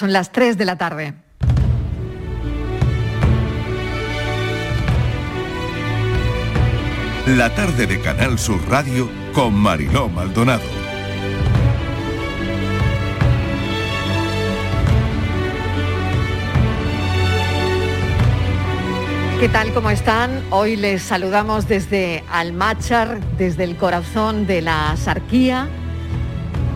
Son las 3 de la tarde. La tarde de Canal Sur Radio con Mariló Maldonado. ¿Qué tal? ¿Cómo están? Hoy les saludamos desde Almachar, desde el corazón de la Sarquía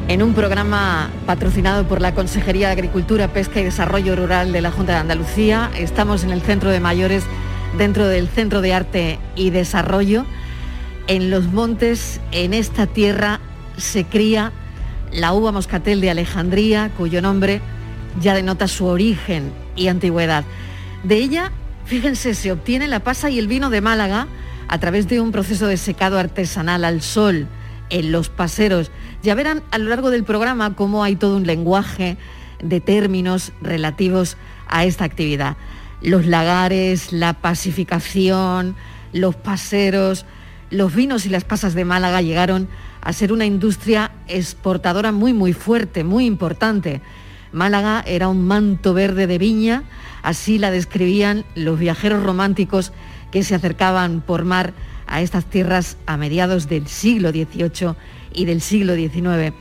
en un programa patrocinado por la Consejería de Agricultura, Pesca y Desarrollo Rural de la Junta de Andalucía. Estamos en el Centro de Mayores, dentro del Centro de Arte y Desarrollo. En los montes, en esta tierra, se cría la uva moscatel de Alejandría, cuyo nombre ya denota su origen y antigüedad. De ella, fíjense, se obtiene la pasa y el vino de Málaga a través de un proceso de secado artesanal al sol en los paseros. Ya verán a lo largo del programa cómo hay todo un lenguaje de términos relativos a esta actividad. Los lagares, la pacificación, los paseros, los vinos y las pasas de Málaga llegaron a ser una industria exportadora muy, muy fuerte, muy importante. Málaga era un manto verde de viña, así la describían los viajeros románticos que se acercaban por mar a estas tierras a mediados del siglo XVIII y del siglo XIX.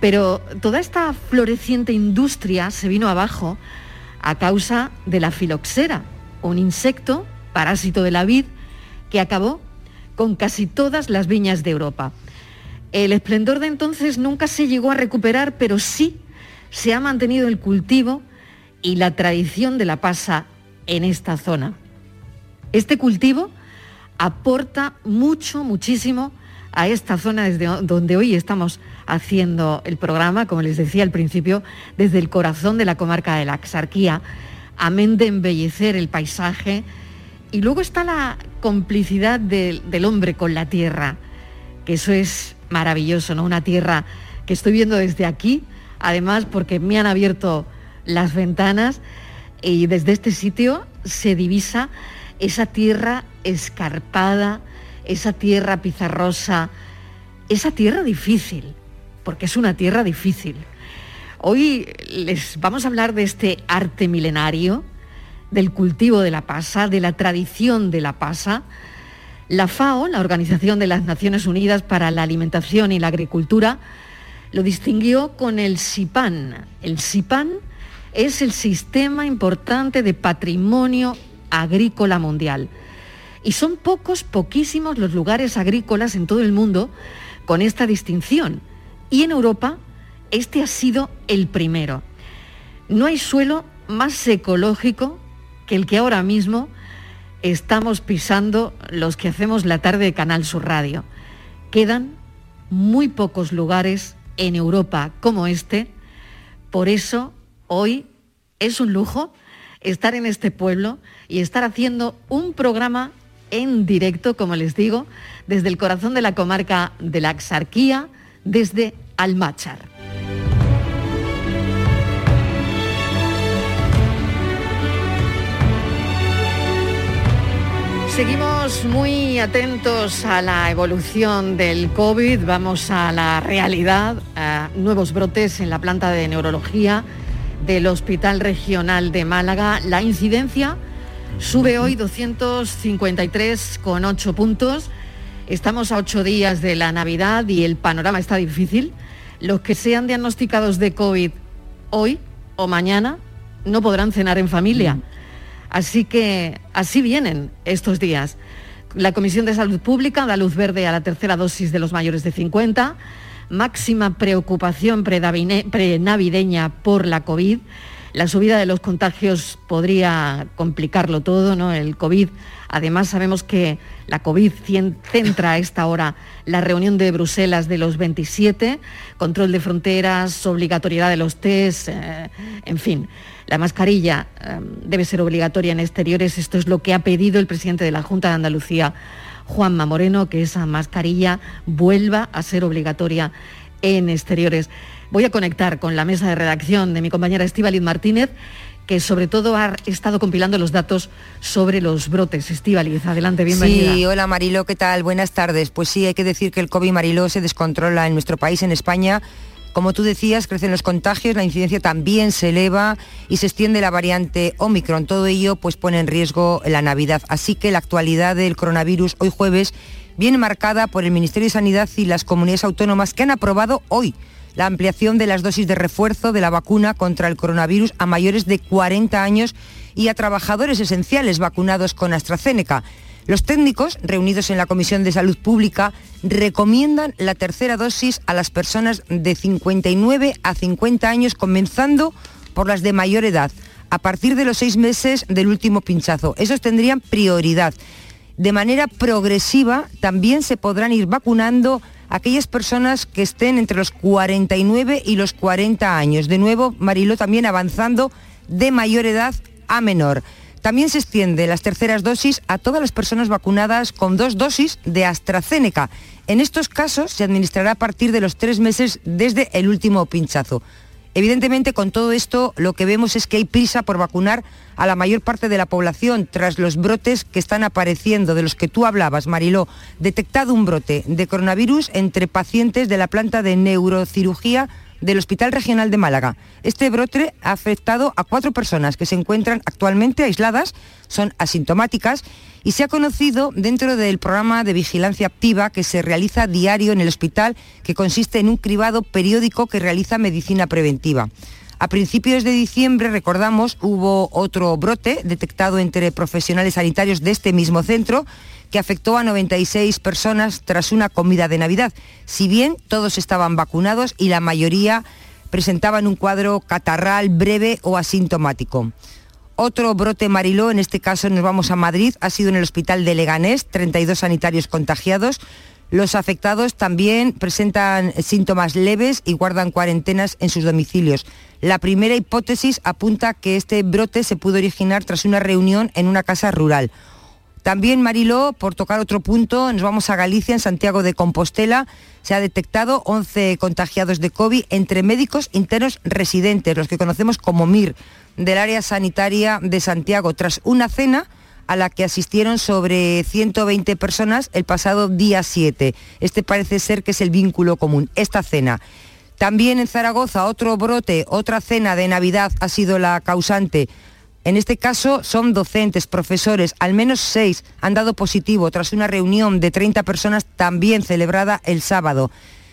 Pero toda esta floreciente industria se vino abajo a causa de la filoxera, un insecto parásito de la vid que acabó con casi todas las viñas de Europa. El esplendor de entonces nunca se llegó a recuperar, pero sí se ha mantenido el cultivo y la tradición de la pasa en esta zona. Este cultivo aporta mucho, muchísimo a esta zona desde donde hoy estamos haciendo el programa, como les decía al principio, desde el corazón de la comarca de la Axarquía, amén de embellecer el paisaje. Y luego está la complicidad del, hombre con la tierra, que eso es maravilloso, ¿no? Una tierra que estoy viendo desde aquí, además porque me han abierto las ventanas y desde este sitio se divisa esa tierra escarpada, esa tierra pizarrosa, esa tierra difícil, porque es una tierra difícil. Hoy les vamos a hablar de este arte milenario, del cultivo de la pasa, de la tradición de la pasa. La FAO, la Organización de las Naciones Unidas para la Alimentación y la Agricultura, lo distinguió con el SIPAN. El SIPAN es el sistema importante de patrimonio agrícola mundial. Y son pocos, poquísimos los lugares agrícolas en todo el mundo con esta distinción. Y en Europa este ha sido el primero. No hay suelo más ecológico que el que ahora mismo estamos pisando los que hacemos la tarde de Canal Sur Radio. Quedan muy pocos lugares en Europa como este. Por eso hoy es un lujo estar en este pueblo y estar haciendo un programa en directo, como les digo, desde el corazón de la comarca de la Axarquía, desde Almachar. Seguimos muy atentos a la evolución del COVID, vamos a la realidad, nuevos brotes en la planta de neurología del Hospital Regional de Málaga. La incidencia sube hoy 253,8 puntos. Estamos a ocho días de la Navidad y el panorama está difícil. Los que sean diagnosticados de COVID hoy o mañana no podrán cenar en familia. Así que así vienen estos días. La Comisión de Salud Pública da luz verde a la tercera dosis de los mayores de 50 máxima preocupación prenavideña por la COVID. La subida de los contagios podría complicarlo todo, ¿no? El COVID. Además, sabemos que la COVID centra a esta hora la reunión de Bruselas de los 27, control de fronteras, obligatoriedad de los test, eh, en fin. La mascarilla eh, debe ser obligatoria en exteriores. Esto es lo que ha pedido el presidente de la Junta de Andalucía Juanma Moreno, que esa mascarilla vuelva a ser obligatoria en exteriores. Voy a conectar con la mesa de redacción de mi compañera Estíbaliz Martínez, que sobre todo ha estado compilando los datos sobre los brotes. Estíbaliz, adelante, bienvenida. Sí, hola Marilo, ¿qué tal? Buenas tardes. Pues sí, hay que decir que el COVID Marilo se descontrola en nuestro país, en España como tú decías, crecen los contagios, la incidencia también se eleva y se extiende la variante Omicron. Todo ello pues pone en riesgo la Navidad. Así que la actualidad del coronavirus hoy jueves viene marcada por el Ministerio de Sanidad y las comunidades autónomas que han aprobado hoy la ampliación de las dosis de refuerzo de la vacuna contra el coronavirus a mayores de 40 años y a trabajadores esenciales vacunados con AstraZeneca. Los técnicos, reunidos en la Comisión de Salud Pública, recomiendan la tercera dosis a las personas de 59 a 50 años, comenzando por las de mayor edad, a partir de los seis meses del último pinchazo. Esos tendrían prioridad. De manera progresiva también se podrán ir vacunando aquellas personas que estén entre los 49 y los 40 años. De nuevo, Marilo también avanzando de mayor edad a menor. También se extiende las terceras dosis a todas las personas vacunadas con dos dosis de AstraZeneca. En estos casos se administrará a partir de los tres meses desde el último pinchazo. Evidentemente, con todo esto, lo que vemos es que hay prisa por vacunar a la mayor parte de la población tras los brotes que están apareciendo, de los que tú hablabas, Mariló. Detectado un brote de coronavirus entre pacientes de la planta de neurocirugía del Hospital Regional de Málaga. Este brote ha afectado a cuatro personas que se encuentran actualmente aisladas, son asintomáticas y se ha conocido dentro del programa de vigilancia activa que se realiza diario en el hospital, que consiste en un cribado periódico que realiza medicina preventiva. A principios de diciembre, recordamos, hubo otro brote detectado entre profesionales sanitarios de este mismo centro que afectó a 96 personas tras una comida de Navidad. Si bien todos estaban vacunados y la mayoría presentaban un cuadro catarral breve o asintomático. Otro brote Mariló, en este caso nos vamos a Madrid, ha sido en el hospital de Leganés, 32 sanitarios contagiados. Los afectados también presentan síntomas leves y guardan cuarentenas en sus domicilios. La primera hipótesis apunta que este brote se pudo originar tras una reunión en una casa rural. También, Mariló, por tocar otro punto, nos vamos a Galicia, en Santiago de Compostela. Se ha detectado 11 contagiados de COVID entre médicos internos residentes, los que conocemos como MIR, del área sanitaria de Santiago, tras una cena a la que asistieron sobre 120 personas el pasado día 7. Este parece ser que es el vínculo común, esta cena. También en Zaragoza otro brote, otra cena de Navidad ha sido la causante. En este caso son docentes, profesores, al menos seis han dado positivo tras una reunión de 30 personas también celebrada el sábado.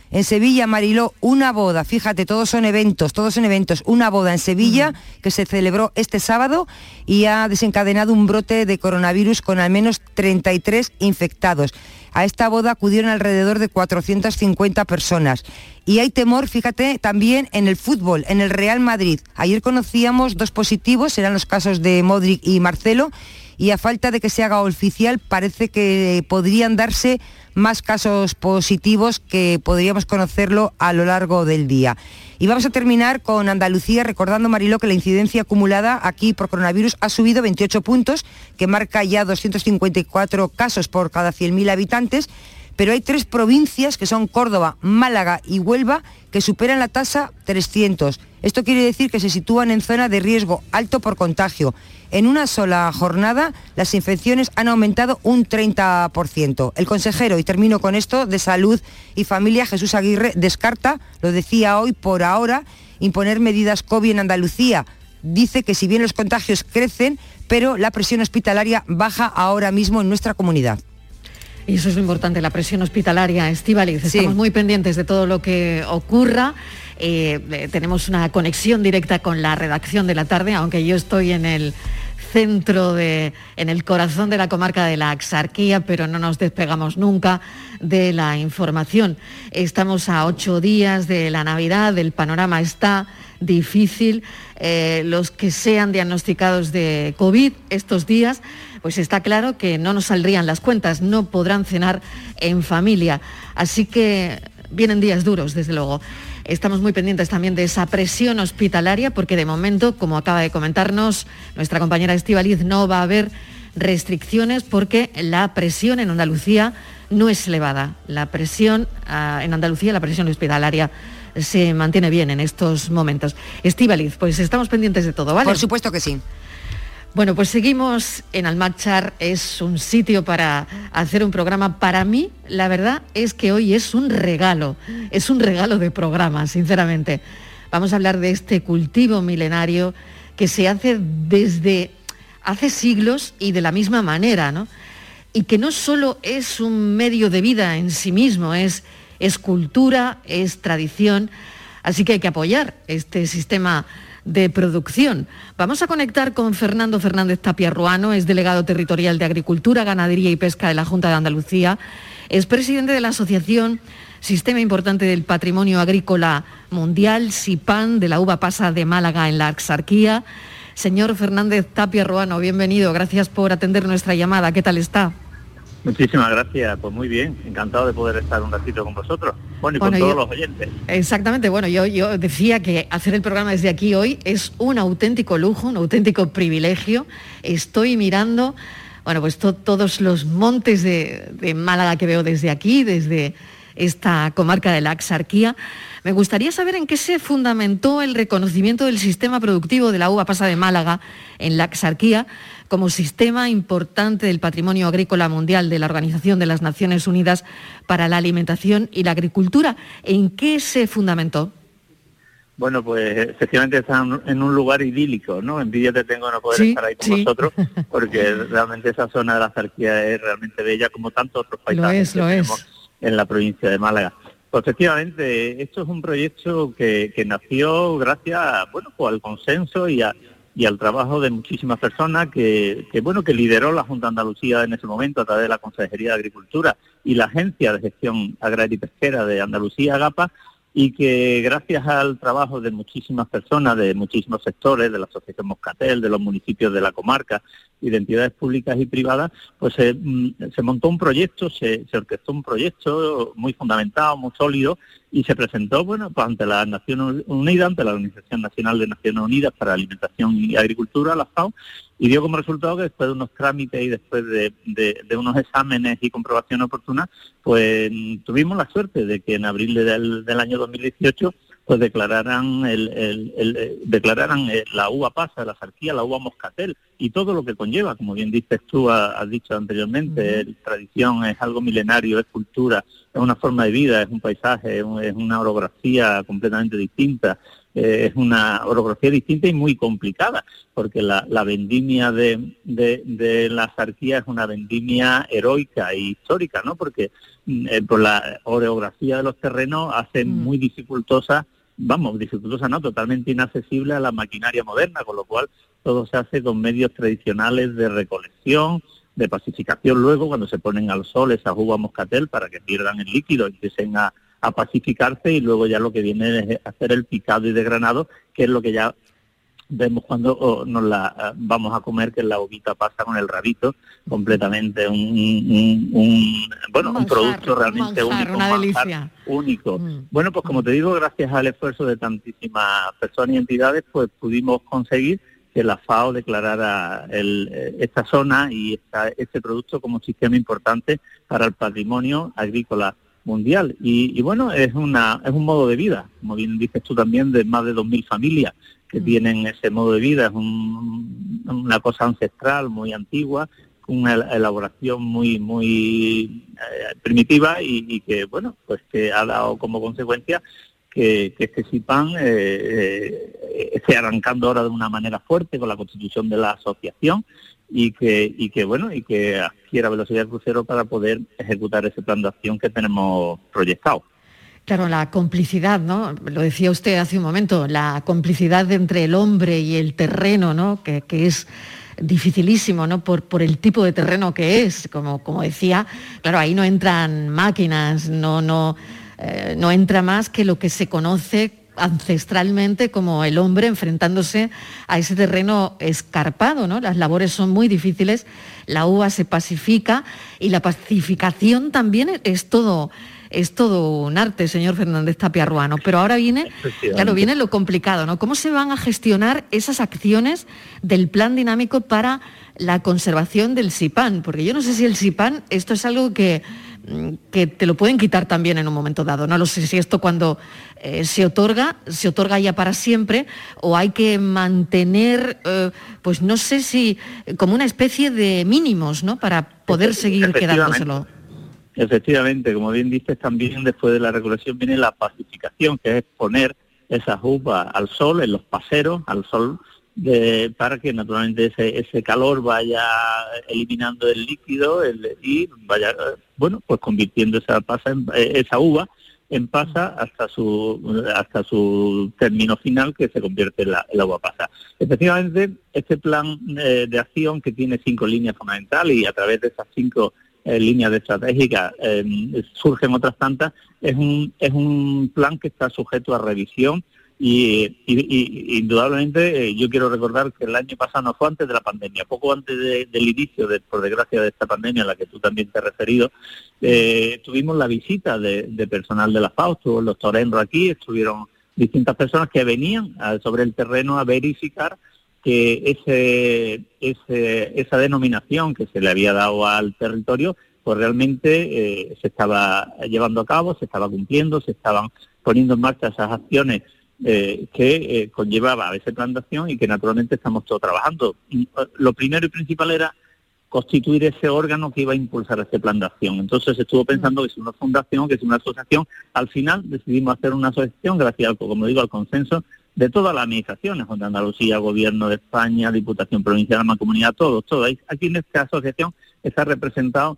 En Sevilla, Mariló, una boda, fíjate, todos son eventos, todos son eventos, una boda en Sevilla que se celebró este sábado y ha desencadenado un brote de coronavirus con al menos 33 infectados. A esta boda acudieron alrededor de 450 personas. Y hay temor, fíjate, también en el fútbol, en el Real Madrid. Ayer conocíamos dos positivos, eran los casos de Modric y Marcelo, y a falta de que se haga oficial parece que podrían darse más casos positivos que podríamos conocerlo a lo largo del día. Y vamos a terminar con Andalucía, recordando, Mariló, que la incidencia acumulada aquí por coronavirus ha subido 28 puntos, que marca ya 254 casos por cada 100.000 habitantes, pero hay tres provincias que son Córdoba, Málaga y Huelva que superan la tasa 300. Esto quiere decir que se sitúan en zona de riesgo alto por contagio. En una sola jornada las infecciones han aumentado un 30%. El consejero, y termino con esto, de Salud y Familia, Jesús Aguirre, descarta, lo decía hoy por ahora, imponer medidas COVID en Andalucía. Dice que si bien los contagios crecen, pero la presión hospitalaria baja ahora mismo en nuestra comunidad. Y eso es lo importante, la presión hospitalaria, Estivaliz. Estamos muy pendientes de todo lo que ocurra. Eh, eh, tenemos una conexión directa con la redacción de la tarde, aunque yo estoy en el centro de, en el corazón de la comarca de la Axarquía, pero no nos despegamos nunca de la información. Estamos a ocho días de la Navidad, el panorama está difícil. Eh, los que sean diagnosticados de COVID estos días, pues está claro que no nos saldrían las cuentas, no podrán cenar en familia. Así que vienen días duros, desde luego. Estamos muy pendientes también de esa presión hospitalaria porque de momento, como acaba de comentarnos nuestra compañera Estivaliz, no va a haber restricciones porque la presión en Andalucía no es elevada. La presión ah, en Andalucía, la presión hospitalaria se mantiene bien en estos momentos. Estivaliz, pues estamos pendientes de todo, ¿vale? Por supuesto que sí. Bueno, pues seguimos en Almachar, es un sitio para hacer un programa. Para mí, la verdad es que hoy es un regalo, es un regalo de programa, sinceramente. Vamos a hablar de este cultivo milenario que se hace desde hace siglos y de la misma manera, ¿no? Y que no solo es un medio de vida en sí mismo, es, es cultura, es tradición, así que hay que apoyar este sistema de producción. Vamos a conectar con Fernando Fernández Tapia Ruano, es delegado territorial de Agricultura, Ganadería y Pesca de la Junta de Andalucía, es presidente de la Asociación Sistema Importante del Patrimonio Agrícola Mundial, SIPAN, de la uva pasa de Málaga en la Axarquía. Señor Fernández Tapia Ruano, bienvenido, gracias por atender nuestra llamada. ¿Qué tal está? Muchísimas gracias, pues muy bien, encantado de poder estar un ratito con vosotros, bueno, y con todos los oyentes. Exactamente, bueno, yo, yo decía que hacer el programa desde aquí hoy es un auténtico lujo, un auténtico privilegio. Estoy mirando, bueno, pues todos los montes de, de Málaga que veo desde aquí, desde esta comarca de la Axarquía. Me gustaría saber en qué se fundamentó el reconocimiento del sistema productivo de la uva pasa de Málaga en la Axarquía como sistema importante del patrimonio agrícola mundial de la Organización de las Naciones Unidas para la Alimentación y la Agricultura. ¿En qué se fundamentó? Bueno, pues efectivamente están en un lugar idílico, ¿no? Envidia te tengo no poder estar ahí con vosotros, porque realmente esa zona de la Axarquía es realmente bella, como tantos otros países lo es, en la provincia de Málaga. Pues efectivamente, esto es un proyecto que, nació gracias bueno, pues al consenso y, al trabajo de muchísimas personas que, bueno, que lideró la Junta de Andalucía en ese momento a través de la Consejería de Agricultura y la Agencia de Gestión Agraria y Pesquera de Andalucía, AGAPA, y que gracias al trabajo de muchísimas personas, de muchísimos sectores, de la Asociación Moscatel, de los municipios de la comarca y de entidades públicas y privadas, pues se, mm, montó un proyecto, se, orquestó un proyecto muy fundamentado, muy sólido, y se presentó bueno pues ante la Naciones Unidas, ante la Organización Nacional de Naciones Unidas para Alimentación y Agricultura, la FAO, y dio como resultado que después de unos trámites y después de, unos exámenes y comprobaciones oportunas, pues tuvimos la suerte de que en abril del, del año 2018 pues declararan el, el, declararan eh, la uva pasa, la zarquía, la uva moscatel y todo lo que conlleva, como bien dices tú, has, dicho anteriormente, tradición es algo milenario, es cultura, es una forma de vida, es un paisaje, es una orografía completamente distinta, eh, es una orografía distinta y muy complicada, porque la, vendimia de, de, la zarquía es una vendimia heroica e histórica, ¿no? Porque mm, eh, por la orografía de los terrenos hace mm. muy dificultosa vamos, dificultosa no, totalmente inaccesible a la maquinaria moderna, con lo cual todo se hace con medios tradicionales de recolección, de pacificación luego cuando se ponen al sol esas uvas moscatel para que pierdan el líquido y empiecen a, a pacificarse y luego ya lo que viene es hacer el picado y degranado, que es lo que ya vemos cuando nos la eh, vamos a comer que la uvita pasa con el rabito completamente un, bueno un, producto realmente único una delicia. único mm. bueno pues como te digo gracias al esfuerzo de tantísimas personas y entidades pues pudimos conseguir que la FAO declarara eh, esta zona y este producto como un sistema importante para el patrimonio agrícola mundial. Y, bueno, es, una, es un modo de vida, como bien dices tú también, de más de 2.000 familias que mm. tienen ese modo de vida. Es una cosa ancestral, muy antigua, una elaboración muy muy eh, primitiva y, que, bueno, pues que ha dado como consecuencia que, que este SIPAN eh, eh, esté arrancando ahora de una manera fuerte con la constitución de la asociación y que, y que bueno, y que adquiera velocidad crucero para poder ejecutar ese plan de acción que tenemos proyectado. Claro, la complicidad, ¿no? Lo decía usted hace un momento, la complicidad entre el hombre y el terreno, ¿no? Que, es dificilísimo, ¿no? Por, por, el tipo de terreno que es, como, como decía, claro, ahí no entran máquinas, no, no, eh, no entra más que lo que se conoce ancestralmente como el hombre enfrentándose a ese terreno escarpado, ¿no? Las labores son muy difíciles, la uva se pacifica y la pacificación también es todo es todo un arte, señor Fernández Tapia Ruano. Pero ahora viene, claro, viene lo complicado, ¿no? ¿Cómo se van a gestionar esas acciones del plan dinámico para la conservación del SIPAN? Porque yo no sé si el SIPAN, esto es algo que que te lo pueden quitar también en un momento dado. No lo sé si esto cuando eh, se otorga, se otorga ya para siempre o hay que mantener, eh, pues no sé si como una especie de mínimos, ¿no? Para poder seguir quedándoselo. Efectivamente, como bien dices, también después de la regulación viene la pacificación, que es poner esas uvas al sol, en los paseros, al sol, de, para que naturalmente ese, ese calor vaya eliminando el líquido y vaya, bueno, pues convirtiendo esa pasa en, esa uva en pasa hasta su hasta su término final que se convierte en la, uva pasa. Efectivamente, este plan eh, de acción que tiene cinco líneas fundamentales y a través de esas cinco eh, líneas de estratégica em, surgen otras tantas, es un, es un plan que está sujeto a revisión y, indudablemente eh, yo quiero recordar que el año pasado no fue antes de la pandemia, poco antes del inicio, de, por desgracia, de esta pandemia a la que tú también te has referido, eh, tuvimos la visita de, personal de la FAO, estuvo el doctor Enro aquí, estuvieron distintas personas que venían sobre el terreno a verificar que ese, ese, esa denominación que se le había dado al territorio, pues realmente eh, se estaba llevando a cabo, se estaba cumpliendo, se estaban poniendo en marcha esas acciones eh, que eh, conllevaba esa plantación y que naturalmente estamos todos trabajando. Eh, lo primero y principal era constituir ese órgano que iba a impulsar ese plan de acción. Entonces estuvo pensando que es una fundación, que es una asociación. Al final decidimos hacer una asociación gracias, como digo, al consenso de todas las administraciones, de Andalucía, Gobierno de España, Diputación Provincial, Mancomunidad, todos, todos. Aquí en esta asociación está representado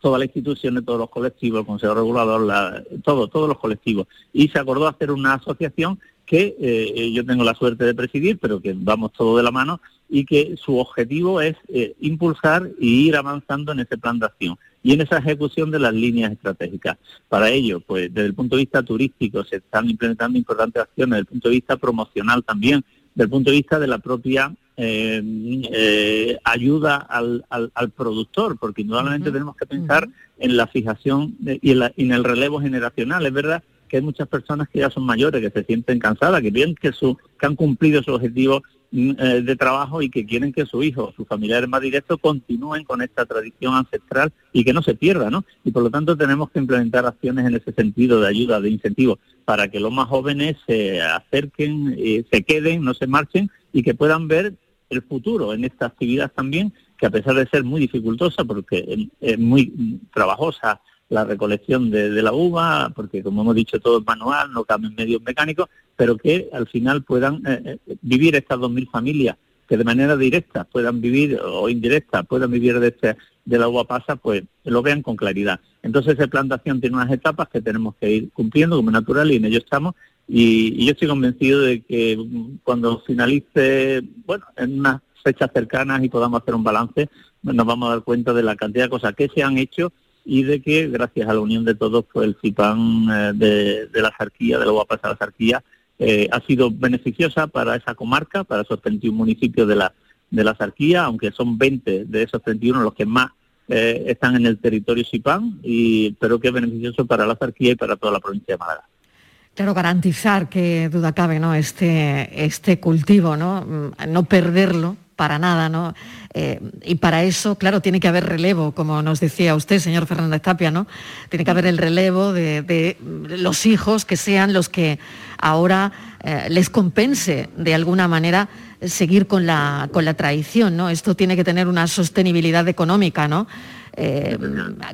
todas las instituciones, todos los colectivos, el Consejo Regulador, la, todo, todos los colectivos. Y se acordó hacer una asociación que eh, yo tengo la suerte de presidir, pero que vamos todos de la mano, y que su objetivo es eh, impulsar y ir avanzando en ese plan de acción y en esa ejecución de las líneas estratégicas. Para ello, pues desde el punto de vista turístico se están implementando importantes acciones, desde el punto de vista promocional también, desde el punto de vista de la propia eh, eh, ayuda al, al, productor, porque indudablemente tenemos que pensar en la fijación y, en el relevo generacional. Es verdad que hay muchas personas que ya son mayores, que se sienten cansadas, que ven que, su, que han cumplido su objetivo mm, eh, de trabajo y que quieren que su hijo, sus familiares más directos continúen con esta tradición ancestral y que no se pierda, ¿no? Y por lo tanto tenemos que implementar acciones en ese sentido de ayuda, de incentivo, para que los más jóvenes se acerquen, se queden, no se marchen y que puedan ver el futuro en esta actividad también, que a pesar de ser muy dificultosa, porque es muy trabajosa la recolección de, la uva, porque como hemos dicho todo es manual, no caben medios mecánicos, pero que al final puedan eh, eh, vivir estas 2.000 familias, que de manera directa puedan vivir o indirecta puedan vivir de, este, de la uva pasa, pues lo vean con claridad. Entonces, esa plantación tiene unas etapas que tenemos que ir cumpliendo como natural y en ello estamos y, yo estoy convencido de que cuando finalice, bueno, en unas fechas cercanas y podamos hacer un balance, nos vamos a dar cuenta de la cantidad de cosas que se han hecho y de que gracias a la unión de todos, pues el CIPAN eh, de, la Sarquía, de la pasar la Sarquía, eh, ha sido beneficiosa para esa comarca, para esos 31 municipios de la, de la Sarquía, aunque son 20 de esos 31 los que más eh, están en el territorio CIPAN, y, pero que es beneficioso para la Sarquía y para toda la provincia de Málaga. Claro, garantizar que duda cabe, ¿no? Este, este cultivo, ¿no? Mm, no perderlo para nada, ¿no? Eh, y para eso, claro, tiene que haber relevo, como nos decía usted, señor Fernández Tapia, ¿no? Tiene que haber el relevo de, los hijos que sean los que ahora eh, les compense de alguna manera seguir con la, con la tradición, ¿no? Esto tiene que tener una sostenibilidad económica, ¿no? Eh,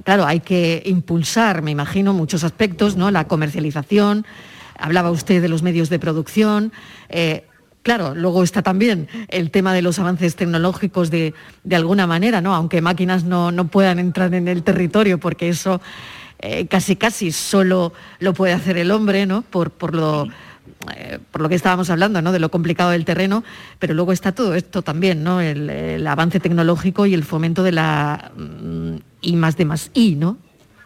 claro, hay que impulsar, me imagino, muchos aspectos, ¿no? La comercialización, hablaba usted de los medios de producción. Eh, claro, luego está también el tema de los avances tecnológicos de, alguna manera, ¿no? Aunque máquinas no, puedan entrar en el territorio, porque eso eh, casi casi solo lo puede hacer el hombre, ¿no? Por, por lo eh, por lo que estábamos hablando, ¿no? de lo complicado del terreno, pero luego está todo esto también, ¿no? el, avance tecnológico y el fomento de la mm, I más de más I, ¿no?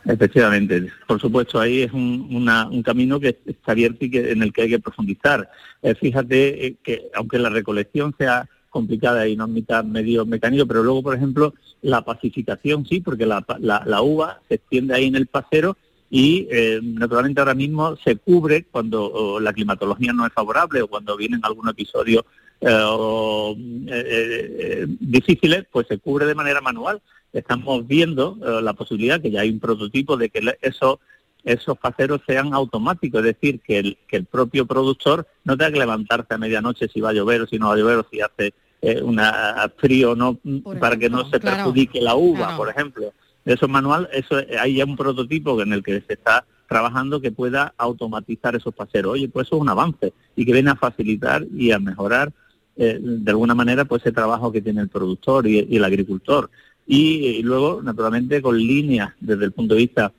Efectivamente, por supuesto, ahí es un, camino que está abierto y que, en el que hay que profundizar. Eh, fíjate eh, que aunque la recolección sea complicada y no admita medios mecánicos, pero luego, por ejemplo, la pacificación sí, porque la, la uva se extiende ahí en el pasero y eh, naturalmente ahora mismo se cubre cuando la climatología no es favorable o cuando vienen algunos episodios eh, eh, difíciles, pues se cubre de manera manual estamos viendo eh, la posibilidad, que ya hay un prototipo, de que esos esos paseros sean automáticos, es decir, que el, que el propio productor no tenga que levantarse a medianoche si va a llover o si no va a llover o si hace eh, una frío no para que no se perjudique la uva, por ejemplo. Eso es manual, eso hay ya un prototipo en el que se está trabajando que pueda automatizar esos paseros. Oye, pues eso es un avance y que viene a facilitar y a mejorar eh, de alguna manera pues ese trabajo que tiene el productor y, el agricultor. Y, luego, naturalmente, con líneas desde el punto de vista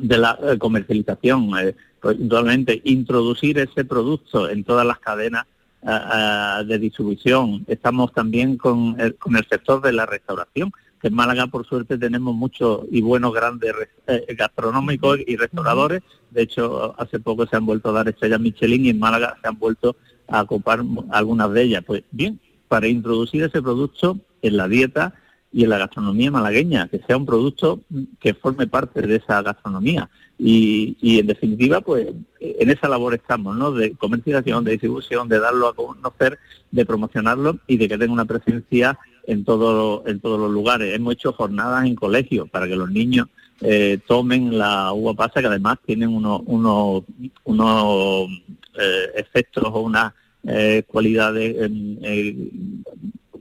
de la eh, comercialización, eh, pues, introducir ese producto en todas las cadenas de distribución. Estamos también con el sector de la restauración en Málaga, por suerte, tenemos muchos y buenos grandes eh, gastronómicos y restauradores. De hecho, hace poco se han vuelto a dar estrellas Michelin y en Málaga se han vuelto a ocupar algunas de ellas. Pues bien, para introducir ese producto en la dieta y en la gastronomía malagueña, que sea un producto que forme parte de esa gastronomía. Y, y, en definitiva, pues en esa labor estamos, ¿no? De comercialización, de distribución, de darlo a conocer, de promocionarlo y de que tenga una presencia en, todo, en todos los lugares. Hemos hecho jornadas en colegios para que los niños eh, tomen la uva pasa, que además tienen unos, unos, unos eh, efectos o unas eh, cualidades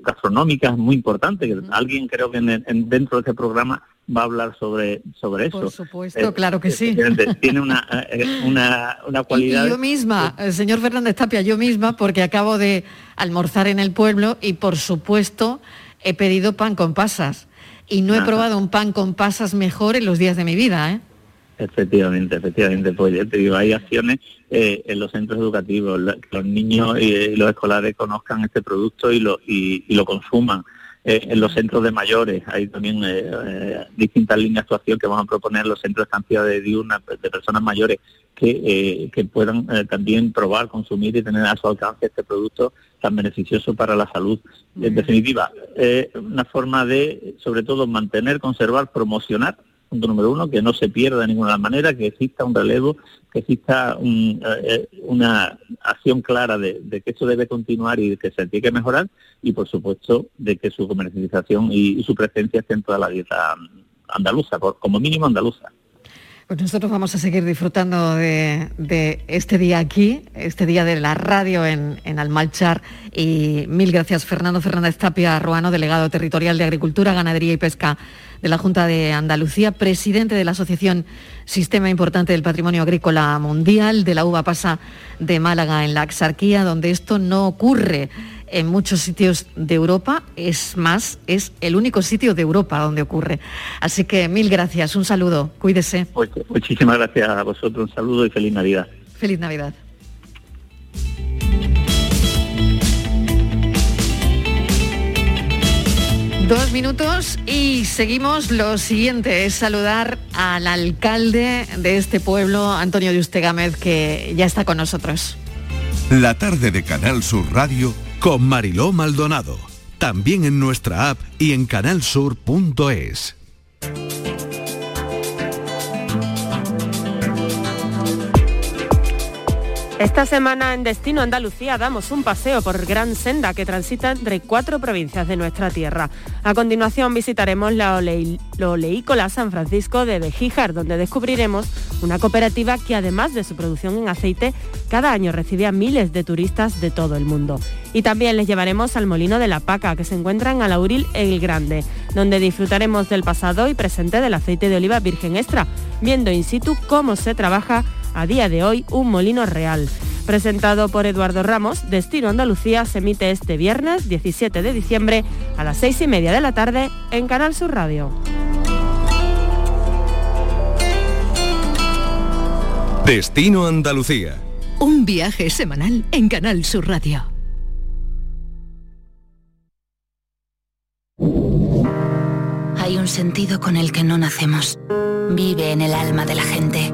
gastronómicas muy importantes. Alguien creo que dentro de este programa va a hablar sobre sobre eso. Por supuesto, claro que sí. Tiene una, una, una cualidad. Y yo misma, el señor Fernández Tapia, yo misma, porque acabo de almorzar en el pueblo y por supuesto he pedido pan con pasas. Y no he probado un pan con pasas mejor en los días de mi vida, ¿eh? Efectivamente, efectivamente. Pues te digo, hay acciones eh, en los centros educativos, que los niños y, los escolares conozcan este producto y lo, y lo consuman. Eh, en los centros de mayores. Hay también eh, eh, distintas líneas de actuación que vamos a proponer en los centros de estancia de diurna de personas mayores que, que puedan también probar, consumir y tener a su alcance este producto tan beneficioso para la salud. En definitiva, una forma de, sobre todo, mantener, conservar, promocionar punto número uno, que no se pierda de ninguna manera, que exista un relevo, que exista eh, eh, una acción clara de, que esto debe continuar y que se tiene que mejorar, y por supuesto de que su comercialización y, su presencia esté en toda la dieta andaluza, como mínimo andaluza. Pues nosotros vamos a seguir disfrutando de, este día aquí, este día de la radio en, en, Almalchar. Y mil gracias, Fernando Fernández Tapia Ruano, delegado territorial de Agricultura, Ganadería y Pesca de la Junta de Andalucía, presidente de la Asociación Sistema Importante del Patrimonio Agrícola Mundial, de la uva pasa de Málaga en la Axarquía, donde esto no ocurre en muchos sitios de Europa, es más, es el único sitio de Europa donde ocurre. Así que mil gracias, un saludo, cuídese. Muchísimas gracias a vosotros, un saludo y feliz Navidad. Feliz Navidad. Dos minutos y seguimos. Lo siguiente es saludar al alcalde de este pueblo, Antonio de Ustegámez, que ya está con nosotros. La tarde de Canal Sur Radio con Mariló Maldonado. También en nuestra app y en canalsur.es. Esta semana en Destino Andalucía damos un paseo por Gran Senda que transita entre cuatro provincias de nuestra tierra. A continuación visitaremos la oleícola San Francisco de Bejíjar, donde descubriremos una cooperativa que además de su producción en aceite, cada año recibe a miles de turistas de todo el mundo. Y también les llevaremos al Molino de la Paca, que se encuentra en Alauril el Grande, donde disfrutaremos del pasado y presente del aceite de oliva virgen extra, viendo in situ cómo se trabaja a día de hoy un molino real. Presentado por Eduardo Ramos, Destino Andalucía se emite este viernes 17 de diciembre a las seis y media de la tarde en Canal Sur Radio. Destino Andalucía. Un viaje semanal en Canal Sur Radio. Hay un sentido con el que no nacemos. Vive en el alma de la gente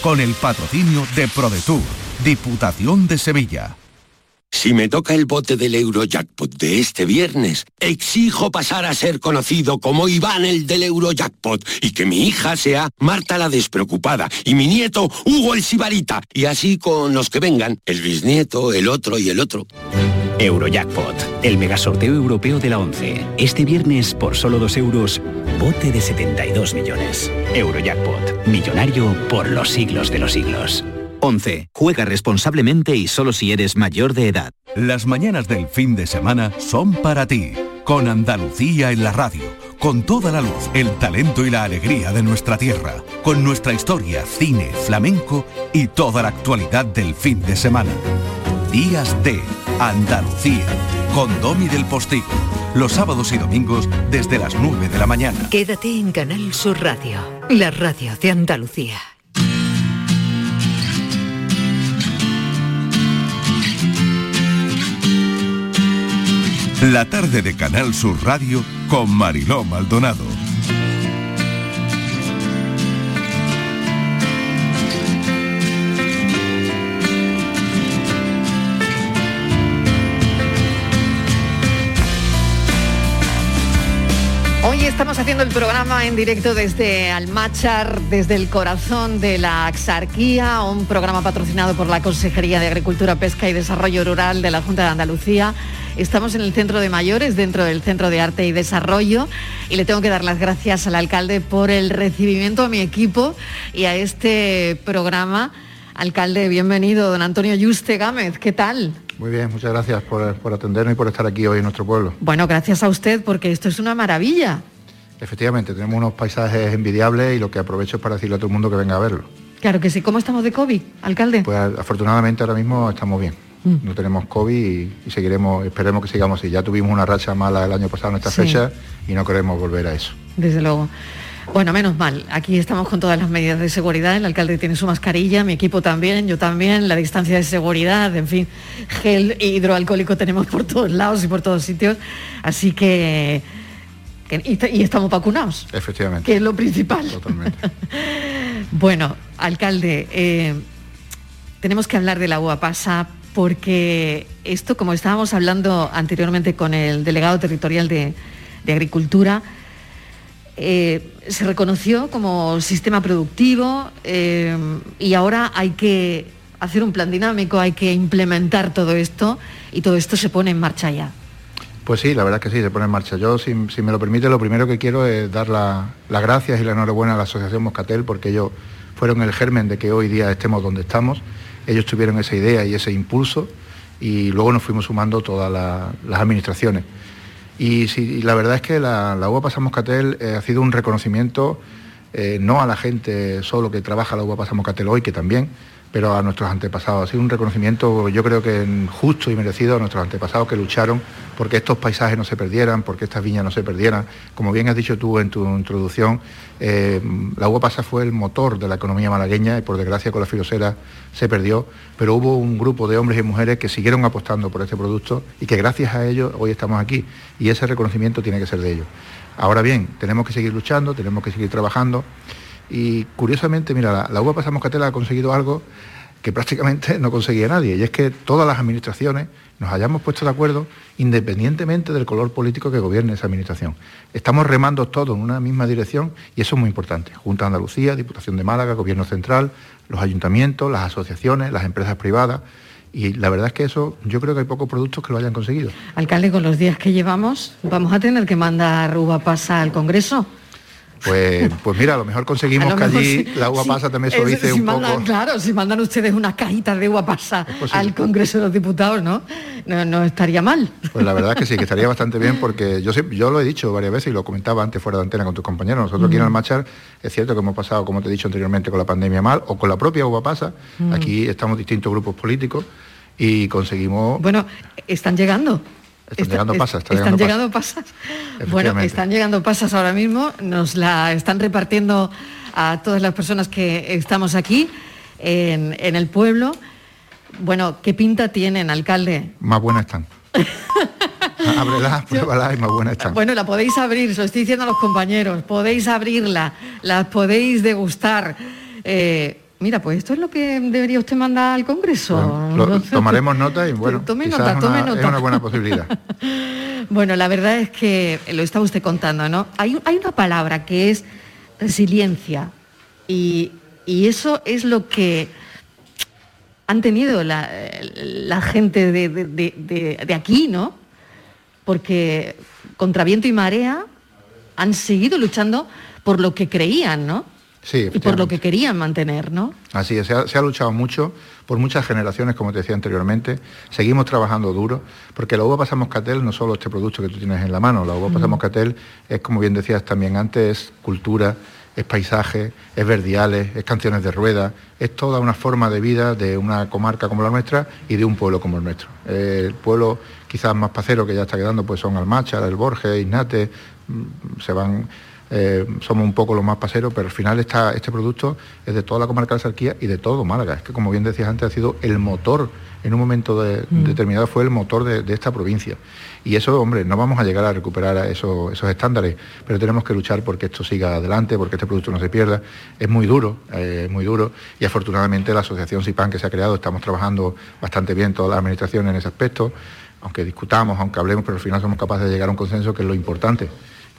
Con el patrocinio de ProDetour, Diputación de Sevilla. Si me toca el bote del Eurojackpot de este viernes, exijo pasar a ser conocido como Iván el del Eurojackpot y que mi hija sea Marta la despreocupada y mi nieto Hugo el Sibarita y así con los que vengan, el bisnieto, el otro y el otro. Eurojackpot, el megasorteo europeo de la 11. Este viernes por solo 2 euros, bote de 72 millones. Eurojackpot, millonario por los siglos de los siglos. 11. Juega responsablemente y solo si eres mayor de edad. Las mañanas del fin de semana son para ti, con Andalucía en la radio, con toda la luz, el talento y la alegría de nuestra tierra, con nuestra historia, cine, flamenco y toda la actualidad del fin de semana. Días de Andalucía, con Domi del Postigo, los sábados y domingos desde las 9 de la mañana. Quédate en Canal Sur Radio, la radio de Andalucía. La tarde de Canal Sur Radio con Mariló Maldonado. Estamos haciendo el programa en directo desde Almachar, desde el corazón de la Axarquía, un programa patrocinado por la Consejería de Agricultura, Pesca y Desarrollo Rural de la Junta de Andalucía. Estamos en el Centro de Mayores, dentro del Centro de Arte y Desarrollo, y le tengo que dar las gracias al alcalde por el recibimiento a mi equipo y a este programa. Alcalde, bienvenido, don Antonio Yuste Gámez, ¿qué tal? Muy bien, muchas gracias por, por, atendernos y por estar aquí hoy en nuestro pueblo. Bueno, gracias a usted porque esto es una maravilla. Efectivamente, tenemos unos paisajes envidiables y lo que aprovecho es para decirle a todo el mundo que venga a verlo. Claro que sí. ¿Cómo estamos de COVID, alcalde? Pues afortunadamente ahora mismo estamos bien. Mm. No tenemos COVID y, y, seguiremos, esperemos que sigamos así. Ya tuvimos una racha mala el año pasado en esta sí. fecha y no queremos volver a eso. Desde luego. Bueno, menos mal. Aquí estamos con todas las medidas de seguridad. El alcalde tiene su mascarilla, mi equipo también, yo también, la distancia de seguridad, en fin, gel hidroalcohólico tenemos por todos lados y por todos sitios. Así que, que y, y, estamos vacunados. Efectivamente. Que es lo principal. Totalmente. bueno, alcalde, eh, tenemos que hablar de la uva pasa porque esto, como estábamos hablando anteriormente con el delegado territorial de, de Agricultura, eh, se reconoció como sistema productivo eh, y ahora hay que hacer un plan dinámico, hay que implementar todo esto y todo esto se pone en marcha ya. Pues sí, la verdad que sí, se pone en marcha. Yo, si, me lo permite, lo primero que quiero es dar las la gracias y la enhorabuena a la Asociación Moscatel porque ellos fueron el germen de que hoy día estemos donde estamos. Ellos tuvieron esa idea y ese impulso y luego nos fuimos sumando todas la, las administraciones. Y, la verdad es que la, la Moscatel eh, ha sido un reconocimiento eh, no a la gente solo que trabaja la uva Pasa Moscatel hoy, que también, pero a nuestros antepasados. Ha sido un reconocimiento, yo creo que justo y merecido a nuestros antepasados que lucharon porque estos paisajes no se perdieran, porque estas viñas no se perdieran. Como bien has dicho tú en tu introducción, eh, la uva pasa fue el motor de la economía malagueña y por desgracia con la filosera se perdió, pero hubo un grupo de hombres y mujeres que siguieron apostando por este producto y que gracias a ellos hoy estamos aquí y ese reconocimiento tiene que ser de ellos. Ahora bien, tenemos que seguir luchando, tenemos que seguir trabajando y curiosamente, mira, la, la uva pasa moscatela ha conseguido algo que prácticamente no conseguía nadie, y es que todas las administraciones nos hayamos puesto de acuerdo independientemente del color político que gobierne esa administración. Estamos remando todos en una misma dirección y eso es muy importante. Junta de Andalucía, Diputación de Málaga, Gobierno Central, los ayuntamientos, las asociaciones, las empresas privadas. Y la verdad es que eso, yo creo que hay pocos productos que lo hayan conseguido. Alcalde, con los días que llevamos, vamos a tener que mandar uva pasa al Congreso. Pues, pues mira, a lo mejor conseguimos lo que mejor, allí la uva pasa también suavice si un mandan, poco. Claro, si mandan ustedes unas cajitas de uva pasa al Congreso de los Diputados, ¿no? ¿no? No estaría mal. Pues la verdad es que sí, que estaría bastante bien porque yo, yo lo he dicho varias veces y lo comentaba antes fuera de antena con tus compañeros. Nosotros aquí en Almachar Es cierto que hemos pasado, como te he dicho anteriormente, con la pandemia mal o con la propia uva pasa. Mm. Aquí estamos distintos grupos políticos y conseguimos... Bueno, están llegando. Están llegando pasas. Están, llegando, pasas. Bueno, están llegando pasas ahora mismo. Nos la están repartiendo a todas las personas que estamos aquí en, en el pueblo. Bueno, ¿qué pinta tienen, alcalde? Más buenas están. Ábrela, pruébala y más buena está. Bueno, la podéis abrir, se lo estoy diciendo a los compañeros, podéis abrirla, la podéis degustar. Eh, mira, pues esto es lo que debería usted mandar al Congreso. tomaremos nota y bueno, tome nota, tome nota. es una buena posibilidad. bueno, la verdad es que lo está usted contando, ¿no? Hay, hay una palabra que es resiliencia y, eso es lo que han tenido la, gente de, aquí, ¿no? porque contra viento y marea han seguido luchando por lo que creían, ¿no? Sí, y por lo que querían mantener, ¿no? Así es, se ha, luchado mucho por muchas generaciones, como te decía anteriormente. Seguimos trabajando duro, porque la uva pasa moscatel no solo este producto que tú tienes en la mano, la uva pasa moscatel es, como bien decías también antes, es cultura, es paisaje, es verdiales, es canciones de rueda, es toda una forma de vida de una comarca como la nuestra y de un pueblo como el nuestro. el pueblo quizás más pacero que ya está quedando pues son Almachar, el Borges, Ignate, mm, se van eh, somos un poco los más paseros, pero al final este producto es de toda la comarca de Sarquía y de todo Málaga. Es que, como bien decías antes, ha sido el motor, en un momento mm. determinado fue el motor de, esta provincia. Y eso, hombre, no vamos a llegar a recuperar esos, estándares, pero tenemos que luchar porque esto siga adelante, porque este producto no se pierda. Es muy duro, eh, es muy duro, y afortunadamente la asociación SIPAN que se ha creado, estamos trabajando bastante bien toda la administración en ese aspecto, aunque discutamos, aunque hablemos, pero al final somos capaces de llegar a un consenso que es lo importante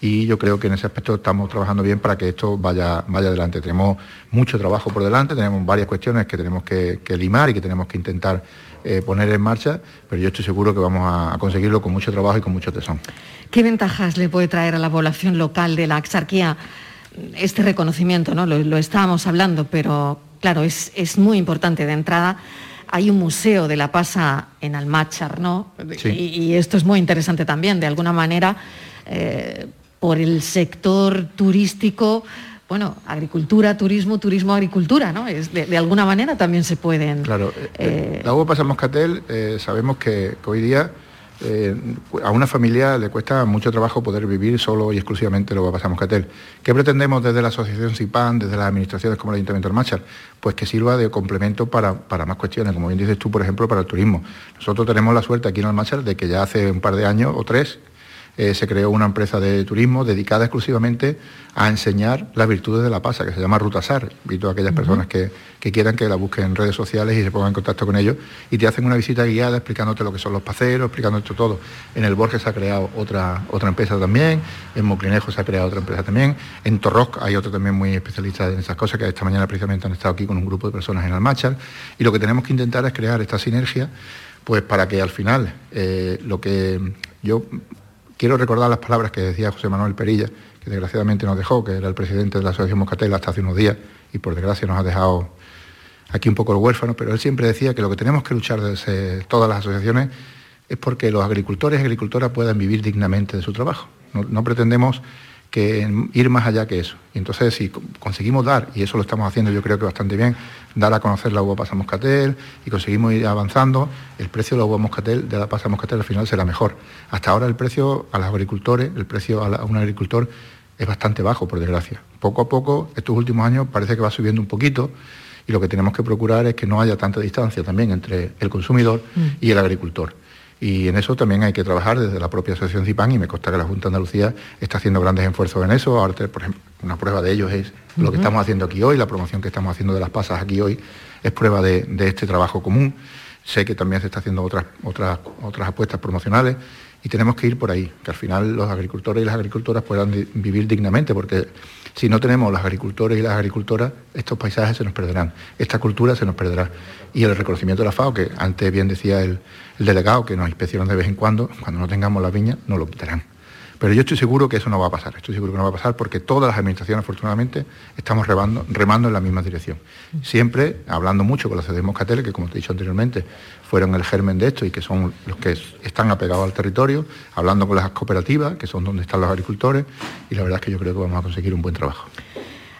y yo creo que en ese aspecto estamos trabajando bien para que esto vaya, vaya adelante. Tenemos mucho trabajo por delante, tenemos varias cuestiones que tenemos que, limar y que tenemos que intentar eh, poner en marcha, pero yo estoy seguro que vamos a, conseguirlo con mucho trabajo y con mucho tesón. ¿Qué ventajas le puede traer a la población local de la Axarquía este reconocimiento? ¿no? Lo, estábamos hablando, pero claro, es, es muy importante de entrada hay un museo de la pasa en Almachar, ¿no? Y, esto es muy interesante también, de alguna manera, eh, por el sector turístico, bueno, agricultura, turismo, turismo, agricultura, ¿no? Es de, alguna manera también se pueden... Claro, eh, eh, la uva pasa moscatel, eh, sabemos que, hoy día a una familia le cuesta mucho trabajo poder vivir solo y exclusivamente lo va a pasar moscatel. ¿Qué pretendemos desde la asociación CIPAN, desde las administraciones como el Ayuntamiento de Machar? Pues que sirva de complemento para, para, más cuestiones, como bien dices tú, por ejemplo, para el turismo. Nosotros tenemos la suerte aquí en Almachar de que ya hace un par de años o tres eh, se creó una empresa de turismo dedicada exclusivamente a enseñar las virtudes de la pasa, que se llama Rutasar. Invito a aquellas personas que, quieran que la busquen en redes sociales y se pongan en contacto con ellos. Y te hacen una visita guiada explicándote lo que son los paseros, explicándote todo. En el Borges se ha creado otra, otra empresa también, en Moclinejo se ha creado otra empresa también, en Torroc hay otro también muy especialista en esas cosas que esta mañana precisamente han estado aquí con un grupo de personas en Almachar y lo que tenemos que intentar es crear esta sinergia pues para que al final eh, lo que yo Quiero recordar las palabras que decía José Manuel Perilla, que desgraciadamente nos dejó, que era el presidente de la Asociación Moscatel hasta hace unos días y por desgracia nos ha dejado aquí un poco el huérfano, pero él siempre decía que lo que tenemos que luchar desde todas las asociaciones es porque los agricultores y agricultoras puedan vivir dignamente de su trabajo. no pretendemos que ir más allá que eso. Y entonces si conseguimos dar, y eso lo estamos haciendo yo creo que bastante bien, dar a conocer la uva pasa moscatel y conseguimos ir avanzando, el precio de la uva moscatel, de la pasa moscatel al final será mejor. Hasta ahora el precio a los agricultores, el precio a, un agricultor es bastante bajo, por desgracia. Poco a poco, estos últimos años parece que va subiendo un poquito y lo que tenemos que procurar es que no haya tanta distancia también entre el consumidor mm. y el agricultor. Y en eso también hay que trabajar desde la propia Asociación CIPAN y me consta que la Junta de Andalucía está haciendo grandes esfuerzos en eso. Ahora, por ejemplo, una prueba de ellos es lo que estamos haciendo aquí hoy, la promoción que estamos haciendo de las pasas aquí hoy es prueba de, este trabajo común. Sé que también se está haciendo otras, otras, otras apuestas promocionales y tenemos que ir por ahí, que al final los agricultores y las agricultoras puedan vivir dignamente, porque si no tenemos los agricultores y las agricultoras, estos paisajes se nos perderán, esta cultura se nos perderá. Y el reconocimiento de la FAO, que antes bien decía el, el delegado, que nos inspeccionan de vez en cuando, cuando no tengamos la viña, no lo quitarán. Pero yo estoy seguro que eso no va a pasar, estoy seguro que no va a pasar porque todas las administraciones, afortunadamente, estamos remando, remando en la misma dirección. Siempre hablando mucho con las de que como te he dicho anteriormente, fueron el germen de esto y que son los que están apegados al territorio, hablando con las cooperativas, que son donde están los agricultores, y la verdad es que yo creo que vamos a conseguir un buen trabajo.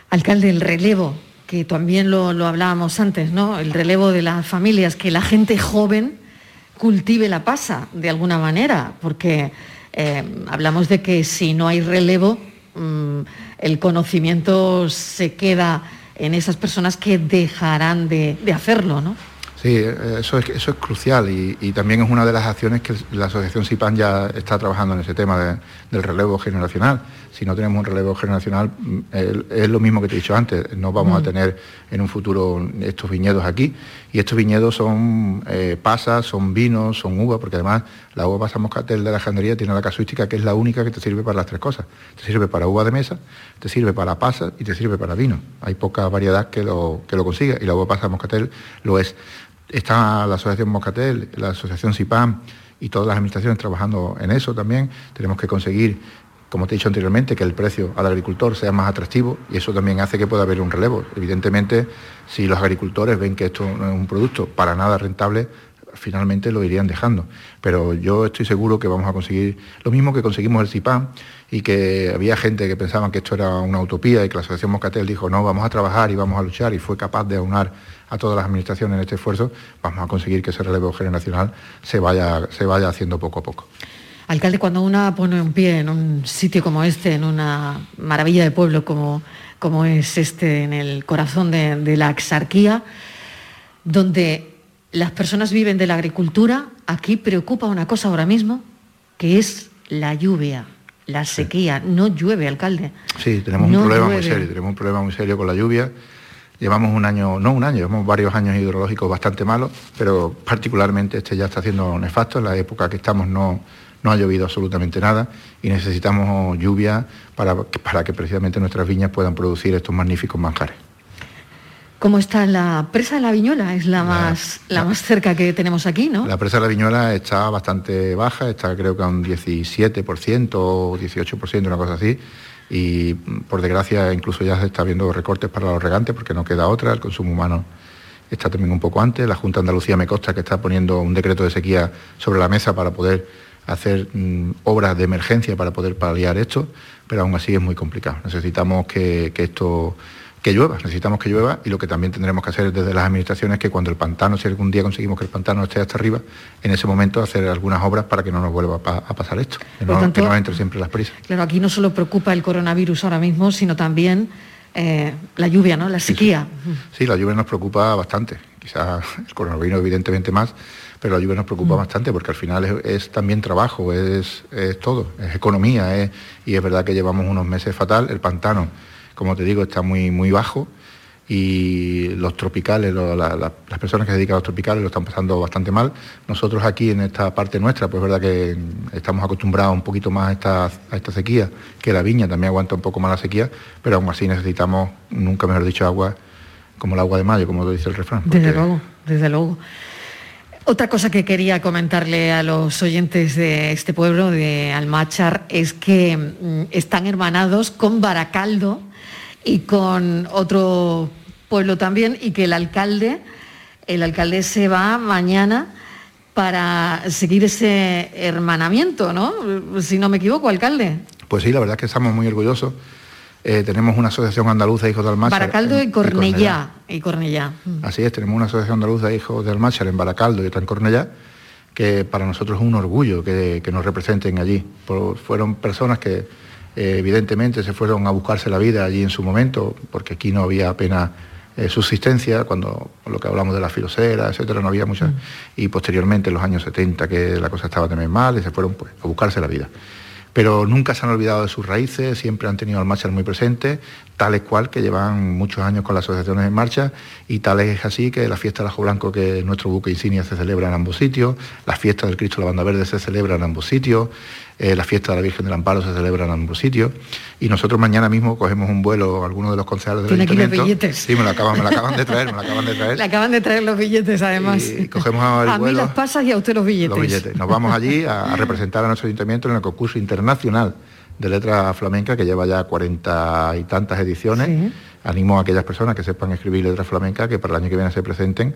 Alcalde, el relevo, que también lo, hablábamos antes, ¿no? El relevo de las familias, que la gente joven cultive la pasa de alguna manera, porque eh, hablamos de que si no hay relevo, mm, el conocimiento se queda en esas personas que dejarán de, hacerlo, ¿no? Sí, eh, eso es, eso es crucial y, también es una de las acciones que la Asociación SIPAN ya está trabajando en ese tema del relevo generacional. Si no tenemos un relevo generacional, mm, es lo mismo que te he dicho antes, no vamos a tener en un futuro estos viñedos aquí y estos viñedos son eh, pasas, son vinos, son uvas, porque además la uva pasa moscatel de la jandería tiene la casuística que es la única que te sirve para las tres cosas. Te sirve para uva de mesa, te sirve para pasas y te sirve para vino. Hay poca variedad que lo, que lo consiga y la uva pasa moscatel lo es. Está la Asociación Moscatel, la Asociación CIPAM y todas las administraciones trabajando en eso también. Tenemos que conseguir, como te he dicho anteriormente, que el precio al agricultor sea más atractivo y eso también hace que pueda haber un relevo. Evidentemente, si los agricultores ven que esto no es un producto para nada rentable, finalmente lo irían dejando. Pero yo estoy seguro que vamos a conseguir lo mismo que conseguimos el CIPAM y que había gente que pensaban que esto era una utopía y que la Asociación Moscatel dijo, no, vamos a trabajar y vamos a luchar y fue capaz de aunar a todas las administraciones en este esfuerzo, vamos a conseguir que ese relevo generacional se vaya, se vaya haciendo poco a poco. Alcalde, cuando una pone un pie en un sitio como este, en una maravilla de pueblo como, como es este, en el corazón de, la exarquía, donde las personas viven de la agricultura, aquí preocupa una cosa ahora mismo, que es la lluvia, la sequía. No llueve, alcalde. Sí, tenemos un problema muy serio, tenemos un problema muy serio con la lluvia. Llevamos un año, no un año, llevamos varios años hidrológicos bastante malos, pero particularmente este ya está haciendo nefasto. En la época que estamos no, no ha llovido absolutamente nada y necesitamos lluvia para, para que precisamente nuestras viñas puedan producir estos magníficos manjares. ¿Cómo está la presa de la Viñuela? Es la, más, la, más cerca que tenemos aquí, ¿no? La presa de la Viñuela está bastante baja, está creo que a un 17% o 18%, una cosa así y por desgracia incluso ya se está viendo recortes para los regantes porque no queda otra, el consumo humano está también un poco antes, la Junta de Andalucía me consta que está poniendo un decreto de sequía sobre la mesa para poder hacer mm, obras de emergencia para poder paliar esto, pero aún así es muy complicado. Necesitamos que esto que llueva, necesitamos que llueva y lo que también tendremos que hacer desde las administraciones es que cuando el pantano, si algún día conseguimos que el pantano esté hasta arriba, en ese momento hacer algunas obras para que no nos vuelva a pasar esto, que, no, entre siempre las prisas. Claro, aquí no solo preocupa el coronavirus ahora mismo, sino también eh, la lluvia, ¿no? La sequía. Sí, la lluvia nos preocupa bastante, quizás el coronavirus evidentemente más, pero la lluvia nos preocupa mm. bastante porque al final es, también trabajo, es, todo, es economía, y es verdad que llevamos unos meses fatal, el pantano como te digo, está muy, muy bajo y los tropicales, las personas que se dedican a los tropicales lo están pasando bastante mal. Nosotros aquí en esta parte nuestra, pues es verdad que estamos acostumbrados un poquito más a esta, a esta sequía, que la viña también aguanta un poco más la sequía, pero aún así necesitamos, nunca mejor dicho, agua como el agua de mayo, como lo dice el refrán. Desde luego, desde luego. Otra cosa que quería comentarle a los oyentes de este pueblo, de Almachar, es que mm, están hermanados con Baracaldo, y con otro pueblo también y que el alcalde, el alcalde se va mañana para seguir ese hermanamiento, ¿no? Si no me equivoco, alcalde. Pues sí, la verdad es que estamos muy orgullosos. Eh, tenemos una asociación andaluza de hijos de Almáchar. Baracaldo y Cornellá. Y Cornellá. Así es, tenemos una asociación andaluza de hijos de Almáchar en Baracaldo y otra en Cornellá, que para nosotros es un orgullo que, nos representen allí. fueron personas que eh, evidentemente se fueron a buscarse la vida allí en su momento, porque aquí no había apenas eh, subsistencia, cuando lo que hablamos de la filosera, etcétera, no había muchas. Mm. Y posteriormente, en los años 70, que la cosa estaba también mal, y se fueron pues, a buscarse la vida pero nunca se han olvidado de sus raíces, siempre han tenido al Marshall muy presente, tales cual que llevan muchos años con las asociaciones en marcha y tal es así que la fiesta del Ajo Blanco, que es nuestro buque insignia, se celebra en ambos sitios, la fiesta del Cristo la Banda Verde se celebra en ambos sitios, eh, la fiesta de la Virgen del Amparo se celebra en ambos sitios y nosotros mañana mismo cogemos un vuelo, algunos de los concejales del Tiene Aquí los billetes. Sí, me lo, acaban, de traer, me lo acaban de traer. Le acaban de traer los billetes además. Y cogemos el a mí las pasas y a usted los billetes. Los billetes. Nos vamos allí a, representar a nuestro ayuntamiento en el concurso internacional de letra flamenca que lleva ya cuarenta y tantas ediciones. Animo a aquellas personas que sepan escribir letra flamenca que para el año que viene se presenten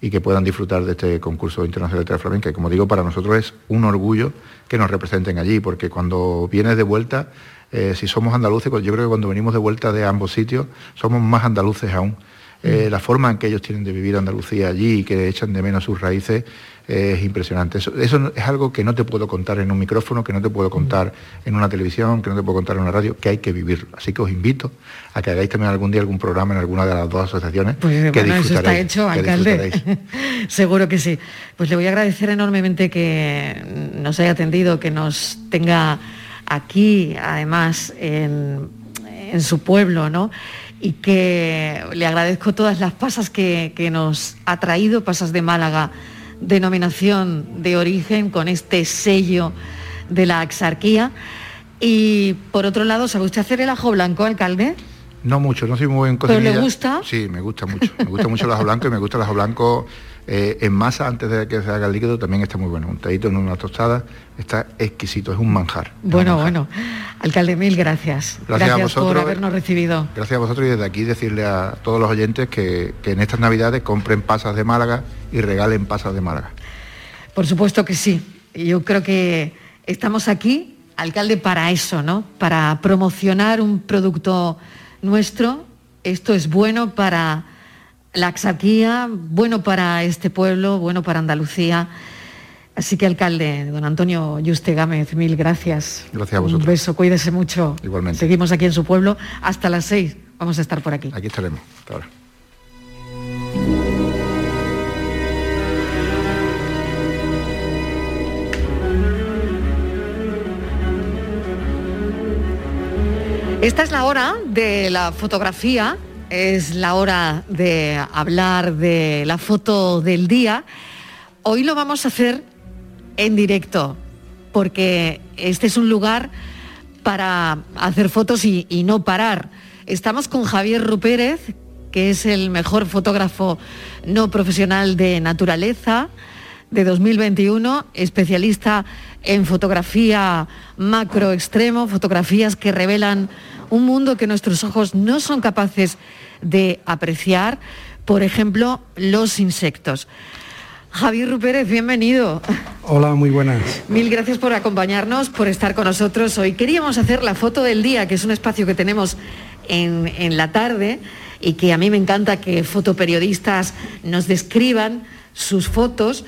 y que puedan disfrutar de este concurso internacional de letra flamenca. Y como digo, para nosotros es un orgullo que nos representen allí, porque cuando vienes de vuelta eh, si somos andaluces, pues yo creo que cuando venimos de vuelta de ambos sitios, somos más andaluces aún. Eh, la forma en que ellos tienen de vivir Andalucía allí y que echan de menos sus raíces es impresionante. Eso, eso, es algo que no te puedo contar en un micrófono, que no te puedo contar en una televisión, que no te puedo contar en una radio, que hay que vivirlo. Así que os invito a que hagáis también algún día algún programa en alguna de las dos asociaciones. Pues que bueno, eso está hecho, alcalde. Seguro que sí. Pues le voy a agradecer enormemente que nos haya atendido, que nos tenga aquí, además, en, en su pueblo, ¿no? Y que le agradezco todas las pasas que, que, nos ha traído, pasas de Málaga, denominación de origen, con este sello de la axarquía. Y por otro lado, ¿sabe usted hacer el ajo blanco, alcalde? No mucho, no soy muy buen cocinilla. ¿Pero le gusta? Sí, me gusta mucho. Me gusta mucho el ajo blanco y me gusta el ajo blanco eh, en masa antes de que se haga el líquido también está muy bueno. Un tadito en una tostada está exquisito, es un manjar. Bueno, bueno. Alcalde, mil gracias. Gracias, a vosotros, por habernos recibido. Gracias a vosotros y desde aquí decirle a todos los oyentes que, que en estas navidades compren pasas de Málaga y regalen pasas de Málaga. Por supuesto que sí. Yo creo que estamos aquí, alcalde, para eso, ¿no? Para promocionar un producto nuestro. Esto es bueno para la axarquía, bueno para este pueblo, bueno para Andalucía. Así que, alcalde, don Antonio Yuste Gámez, mil gracias. Gracias a vosotros. Un beso, cuídese mucho. Igualmente. Seguimos aquí en su pueblo hasta las seis. Vamos a estar por aquí. Aquí estaremos. Hasta ahora. Esta es la hora de la fotografía es la hora de hablar de la foto del día. Hoy lo vamos a hacer en directo, porque este es un lugar para hacer fotos y, no parar. Estamos con Javier Rupérez, que es el mejor fotógrafo no profesional de naturaleza de 2021, especialista en fotografía macro extremo, fotografías que revelan un mundo que nuestros ojos no son capaces de apreciar, por ejemplo, los insectos. Javier Rupérez, bienvenido. Hola, muy buenas. Mil gracias por acompañarnos, por estar con nosotros hoy. Queríamos hacer la foto del día, que es un espacio que tenemos en, en la tarde y que a mí me encanta que fotoperiodistas nos describan sus fotos.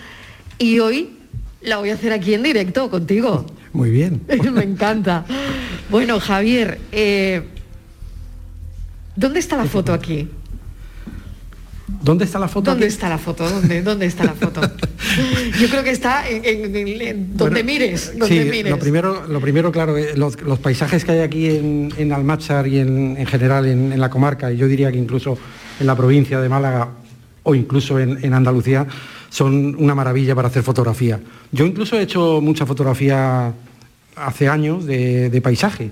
Y hoy la voy a hacer aquí en directo contigo. Muy bien. Me encanta. Bueno, Javier, eh, ¿dónde está la foto aquí? ¿Dónde está la foto? ¿Dónde está la foto? ¿Dónde, ¿Dónde está la foto? Yo creo que está en, donde mires. Donde sí, mires. Lo primero, lo primero claro, eh, los, los, paisajes que hay aquí en, en Almachar y en, en general en, en, la comarca, y yo diría que incluso en la provincia de Málaga o incluso en Andalucía, son una maravilla para hacer fotografía. Yo incluso he hecho mucha fotografía hace años de, de paisaje,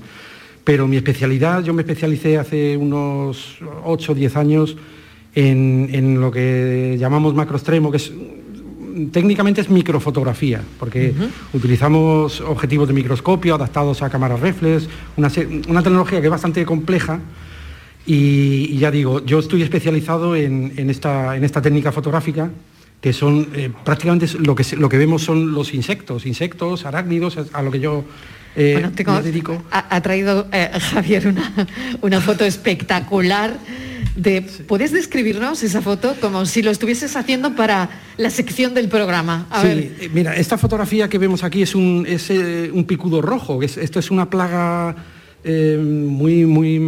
pero mi especialidad, yo me especialicé hace unos 8 o 10 años en, en, lo que llamamos macroextremo, que es técnicamente es microfotografía, porque uh -huh. utilizamos objetivos de microscopio adaptados a cámaras reflex, una, una tecnología que es bastante compleja, y, y, ya digo, yo estoy especializado en, en, esta, en esta técnica fotográfica que son eh, prácticamente lo que, lo que vemos son los insectos, insectos, arácnidos, a lo que yo eh, bueno, tengo, me dedico. Ha, ha traído eh, Javier una, una, foto espectacular. De, sí. ¿Puedes describirnos esa foto como si lo estuvieses haciendo para la sección del programa? A sí, ver. mira, esta fotografía que vemos aquí es un, es, un picudo rojo, es, esto es una plaga eh, muy, muy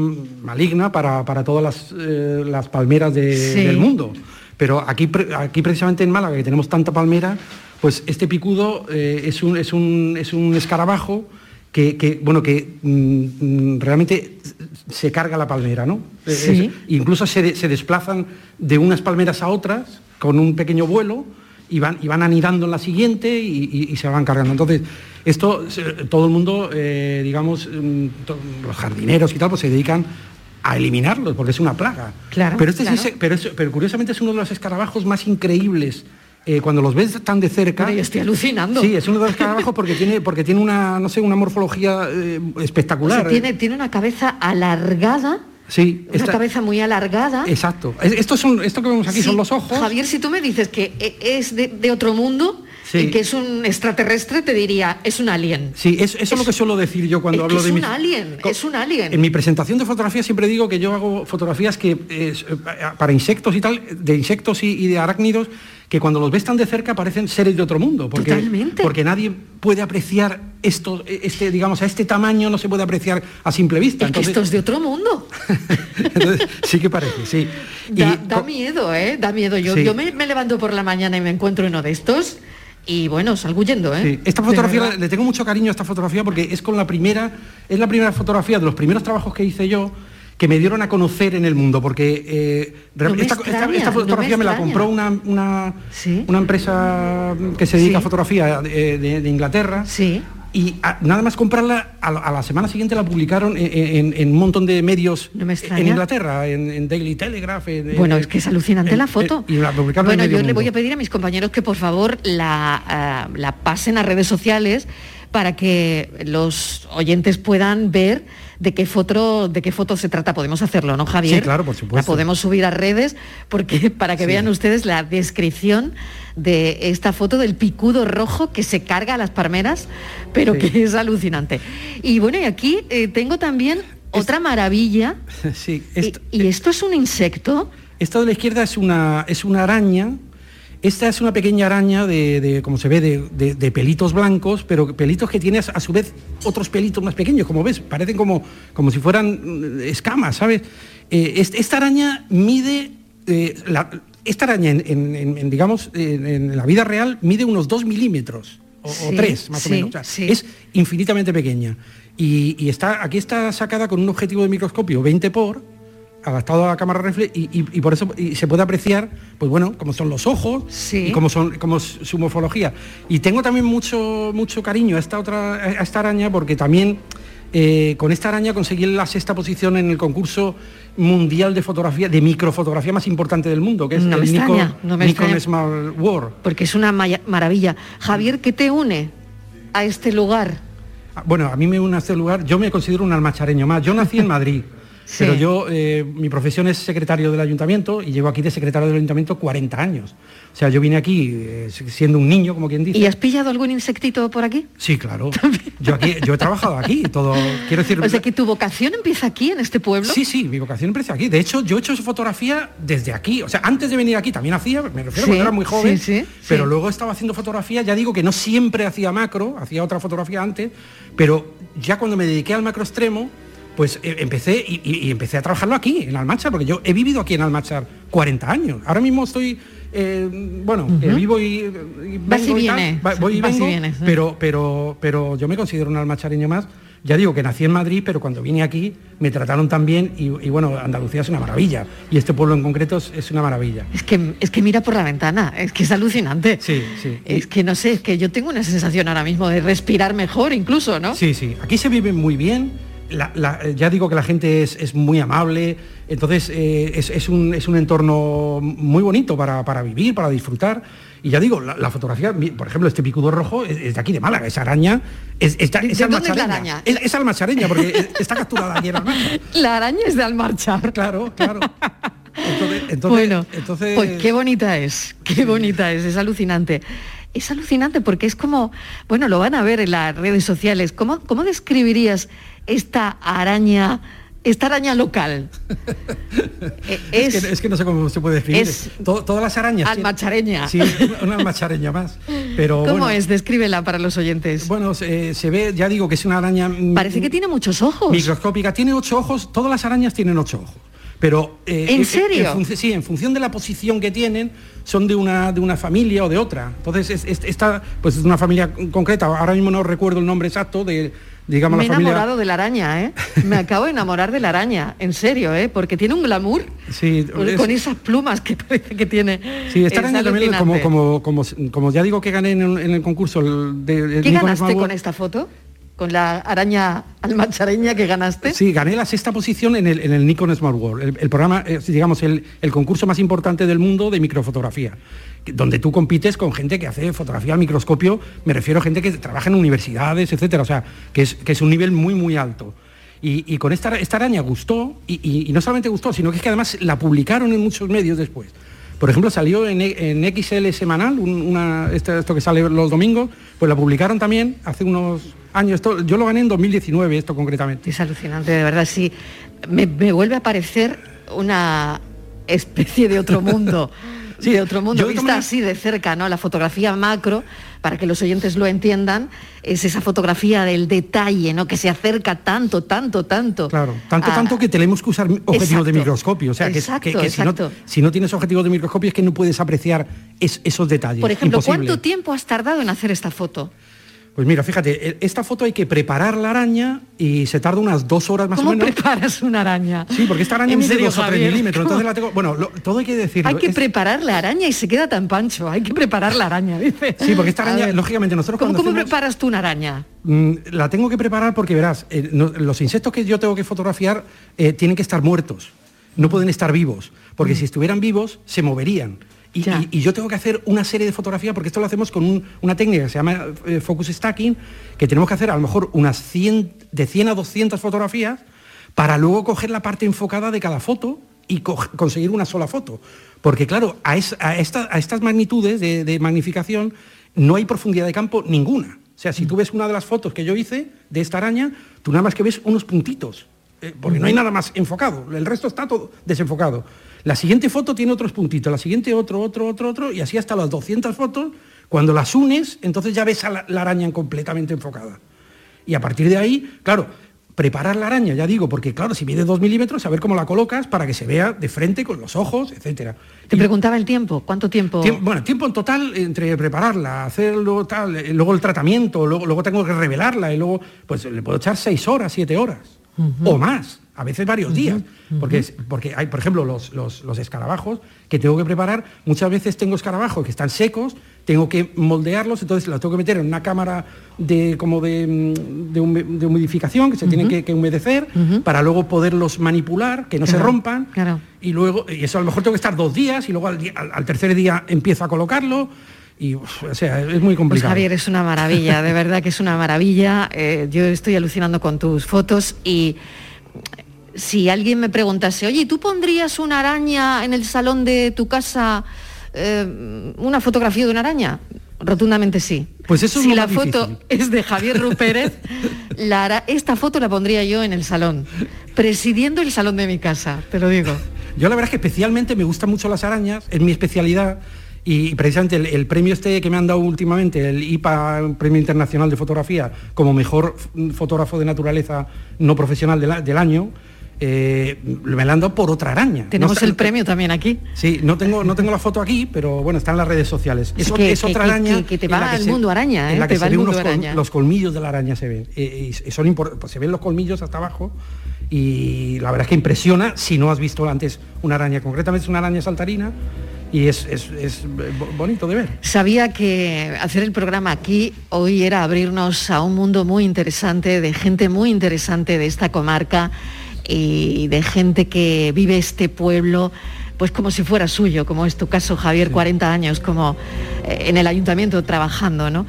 maligna para, para todas las, eh, las palmeras de, sí. del mundo. Pero aquí, aquí precisamente en Málaga, que tenemos tanta palmera, pues este picudo eh, es, un, es, un, es, un, escarabajo que, que bueno, que mm, realmente se carga la palmera, ¿no? Sí. Es, incluso se, se, desplazan de unas palmeras a otras con un pequeño vuelo y van, y van anidando en la siguiente y, y, y se van cargando. Entonces, esto, todo el mundo, eh, digamos, mm, los jardineros y tal, pues se dedican a eliminarlos, porque es una plaga. Claro, pero, este claro. Es, pero, es, pero, curiosamente es uno de los escarabajos más increíbles. Eh, cuando los ves tan de cerca. Pero yo estoy alucinando. Sí, es uno de los escarabajos porque tiene, porque tiene una, no sé, una morfología eh, espectacular. O sea, tiene, tiene una cabeza alargada. Sí, una esta, cabeza muy alargada. Exacto. Esto, son, esto que vemos aquí sí, son los ojos. Javier, si tú me dices que e, es de, de otro mundo, y que es un extraterrestre, te diría, es un alien. Sí, eso es, lo que suelo decir yo cuando hablo es de un alien, es un alien. En mi presentación de fotografía siempre digo que yo hago fotografías que eh, para insectos y tal, de insectos y de arácnidos, que cuando los ves tan de cerca parecen seres de otro mundo, porque, Totalmente. porque nadie puede apreciar esto, este, digamos, a este tamaño no se puede apreciar a simple vista. Entonces, esto es de otro mundo. Entonces, sí que parece, sí. Da, miedo, ¿eh? Da miedo. Yo, yo me, levanto por la mañana y me encuentro uno de estos y bueno, salgo huyendo, ¿eh? Sí. Esta fotografía, le tengo mucho cariño a esta fotografía porque es con la primera, es la primera fotografía de los primeros trabajos que hice yo que me dieron a conocer en el mundo, porque eh, esta, fotografía me, la compró una, una, empresa que se dedica a fotografía de, Inglaterra. Sí. Y nada más comprarla, a la, semana siguiente la publicaron en, un montón de medios en Inglaterra, en, Daily Telegraph. bueno, es que es alucinante la foto. Y la publicaron bueno, yo le voy a pedir a mis compañeros que por favor la, uh, la pasen a redes sociales para que los oyentes puedan ver de qué foto, de qué foto se trata. Podemos hacerlo, ¿no, Javier? Sí, claro, por supuesto. La podemos subir a redes porque para que vean ustedes la descripción de esta foto del picudo rojo que se carga a las palmeras, pero que es alucinante. Y bueno, y aquí eh, tengo también otra maravilla. Sí. y, esto es un insecto. Esto de la izquierda es una, es una araña esta es una pequeña araña de, como se ve, de, pelitos blancos, pero pelitos que tiene a su vez otros pelitos más pequeños, como ves, parecen como, como si fueran mm, escamas, ¿sabes? Eh, esta araña mide, eh, esta araña, en, digamos, en, la vida real, mide unos 2 milímetros, o, 3 más o menos. Es infinitamente pequeña. Y, y, está, aquí está sacada con un objetivo de microscopio 20 por, adaptado a la cámara reflex y, por eso se puede apreciar, pues bueno, cómo son los ojos y cómo son cómo su morfología. Y tengo también mucho mucho cariño a esta otra a esta araña porque también eh, con esta araña conseguí la sexta posición en el concurso mundial de fotografía, de microfotografía más importante del mundo, que es el Nikon, Smart World. Porque es una maravilla. Javier, ¿qué te une a este lugar? Ah, bueno, a mí me une a este lugar, yo me considero un almachareño más. Yo nací en Madrid. Pero yo, eh, mi profesión es secretario del ayuntamiento y llevo aquí de secretario del ayuntamiento 40 años. O sea, yo vine aquí eh, siendo un niño, como quien dice. ¿Y has pillado algún insectito por aquí? Sí, claro. Yo, aquí, yo he trabajado aquí, todo. Quiero decir. O sea, que tu vocación empieza aquí, en este pueblo. Sí, sí, mi vocación empieza aquí. De hecho, yo he hecho fotografía desde aquí. O sea, antes de venir aquí también hacía, me refiero cuando era muy joven. Sí, pero luego estaba haciendo fotografía, ya digo que no siempre hacía macro, hacía otra fotografía antes, pero ya cuando me dediqué al macro extremo, pues eh, empecé y, empecé a trabajarlo aquí, en Almanchar, porque yo he vivido aquí en Almanchar 40 años. Ahora mismo estoy, eh, bueno, eh, vivo y, vengo voy y vengo, pero, pero, pero yo me considero un almachareño más. Ya digo que nací en Madrid, pero cuando vine aquí me trataron tan bien y, bueno, Andalucía es una maravilla y este pueblo en concreto es, una maravilla. Es que, es que mira por la ventana, es que es alucinante. Sí, sí. Es que no sé, es que yo tengo una sensación ahora mismo de respirar mejor incluso, ¿no? Sí, sí. Aquí se vive muy bien ya digo que la gente es, muy amable, entonces eh, es, un, entorno muy bonito para, vivir, para disfrutar. Y ya digo, la, fotografía, por ejemplo, este picudo rojo es, de aquí de Málaga, esa araña es, es, ¿De dónde es la araña? Es, almachareña, porque está capturada aquí en Almarchar. La araña es de Almarchar. Claro, claro. Entonces, bueno, entonces... pues qué bonita es, qué bonita es, es alucinante. Es alucinante porque es como, bueno, lo van a ver en las redes sociales. ¿Cómo, cómo describirías esta araña? Esta araña local. es, que, no sé cómo se puede definir. todas las arañas. Almachareña. Sí, una almachareña más. Pero, ¿Cómo es? Descríbela para los oyentes. Bueno, se, ve, ya digo que es una araña. Parece que tiene muchos ojos. Microscópica. Tiene ocho ojos. Todas las arañas tienen ocho ojos. Pero eh, ¿En serio? sí, en función de la posición que tienen, son de una, de una familia o de otra. Entonces, esta pues es una familia concreta. Ahora mismo no recuerdo el nombre exacto de, digamos, Me he enamorado de la araña, ¿eh? Me acabo de enamorar de la araña, en serio, ¿eh? Porque tiene un glamour sí, con esas plumas que parece que tiene. Sí, esta araña también, como, como, como, como, ya digo que gané en, el concurso de, ¿Qué ganaste con esta foto? con la araña almachareña que ganaste. Sí, gané la sexta posición en el, en el Nikon Smart World, el, programa, eh, digamos, el, concurso más importante del mundo de microfotografía, donde tú compites con gente que hace fotografía al microscopio, me refiero a gente que trabaja en universidades, etcétera, o sea, que es, que es un nivel muy, muy alto. Y, con esta, esta araña gustó, y, y, no solamente gustó, sino que es que además la publicaron en muchos medios después Por ejemplo, salió en, XL semanal, una, esto, que sale los domingos, pues la publicaron también hace unos años. Esto, yo lo gané en 2019, esto concretamente. Es alucinante, de verdad, sí. Me, me vuelve a parecer una especie de otro mundo. sí, de otro mundo, vista así de cerca, ¿no? La fotografía macro, para que los oyentes lo entiendan, es esa fotografía del detalle, ¿no? Que se acerca tanto, tanto, tanto. Claro, tanto, tanto que tenemos que usar objetivos de microscopio. O sea, que, Si, no, tienes objetivos de microscopio es que no puedes apreciar esos detalles. Por ejemplo, ¿cuánto tiempo has tardado en hacer esta foto? Pues mira, fíjate, e, esta foto hay que preparar la araña y se tarda unas dos horas más o menos. ¿Cómo preparas una araña? Sí, porque esta araña mide dos o tres milímetros, entonces la tengo... Bueno, todo hay que decirlo. Hay que preparar la araña y se queda tan pancho, hay que preparar la araña, dice. Sí, porque esta araña, lógicamente, nosotros ¿Cómo, ¿cómo preparas tú una araña? Mm, la tengo que preparar porque, verás, eh, los insectos que yo tengo que fotografiar eh, tienen que estar muertos, no pueden estar vivos, porque mm. si estuvieran vivos, se moverían. Y, yo tengo que hacer una serie de fotografías, porque esto lo hacemos con una técnica que se llama eh, focus stacking, que tenemos que hacer a lo mejor unas 100, de 100 a 200 fotografías para luego coger la parte enfocada de cada foto y conseguir una sola foto. Porque claro, a, estas magnitudes de, magnificación no hay profundidad de campo ninguna. O sea, si tú ves una de las fotos que yo hice de esta araña, tú nada más que ves unos puntitos, eh, porque no hay nada más enfocado, el resto está todo desenfocado. La siguiente foto tiene otros puntitos, la siguiente otro, otro, otro, otro, y así hasta las 200 fotos. Cuando las unes, entonces ya ves a la, araña completamente enfocada. Y a partir de ahí, claro, preparar la araña, ya digo, porque claro, si mide dos milímetros, saber cómo la colocas para que se vea de frente con los ojos, etcétera. Te preguntaba el tiempo, ¿cuánto tiempo? bueno, tiempo en total entre prepararla, hacerlo tal, eh, luego el tratamiento, luego, luego tengo que revelarla y luego, pues le puedo echar seis horas, siete horas o más a veces varios días, porque, porque hay, por ejemplo, los, los, escarabajos que tengo que preparar, muchas veces tengo escarabajos que están secos, tengo que moldearlos, entonces los tengo que meter en una cámara de, como de, mm, de, humidificación que se tienen que, humedecer para luego poderlos manipular, que no se rompan, y luego, y eso a lo mejor tengo que estar dos días y luego al, tercer día empiezo a colocarlo. Y, o sea, es muy pues, complicado. Pues Javier, es una maravilla, de verdad que es una maravilla. Eh, yo estoy alucinando con tus fotos y si alguien me preguntase, oye, ¿tú pondrías una araña en el salón de tu casa, eh, una fotografía de una araña? Rotundamente sí. Pues eso si la foto es de Javier Rupérez, esta foto la pondría yo en el salón, presidiendo el salón de mi casa, te lo digo. Yo la verdad es que especialmente me gustan mucho las arañas, es mi especialidad. Y precisamente el, premio este que me han dado últimamente, el IPA, Premio Internacional de Fotografía, como mejor fotógrafo de naturaleza no profesional del año, eh, me la han dado por otra araña. Tenemos el premio también aquí. Sí, no tengo, no tengo la foto aquí, pero bueno, está en las redes sociales. Es, es otra araña. Que, te va al mundo araña, En la ¿eh? que se ven los colmillos de la araña se ven. Eh, y son pues se ven los colmillos hasta abajo y la verdad es que impresiona si no has visto antes una araña. Concretamente es una araña saltarina y es, es, bonito de ver. Sabía que hacer el programa aquí hoy era abrirnos a un mundo muy interesante, de gente muy interesante de esta comarca y de gente que vive este pueblo pues como si fuera suyo, como es tu caso, Javier, 40 años como eh, en el ayuntamiento trabajando, ¿no?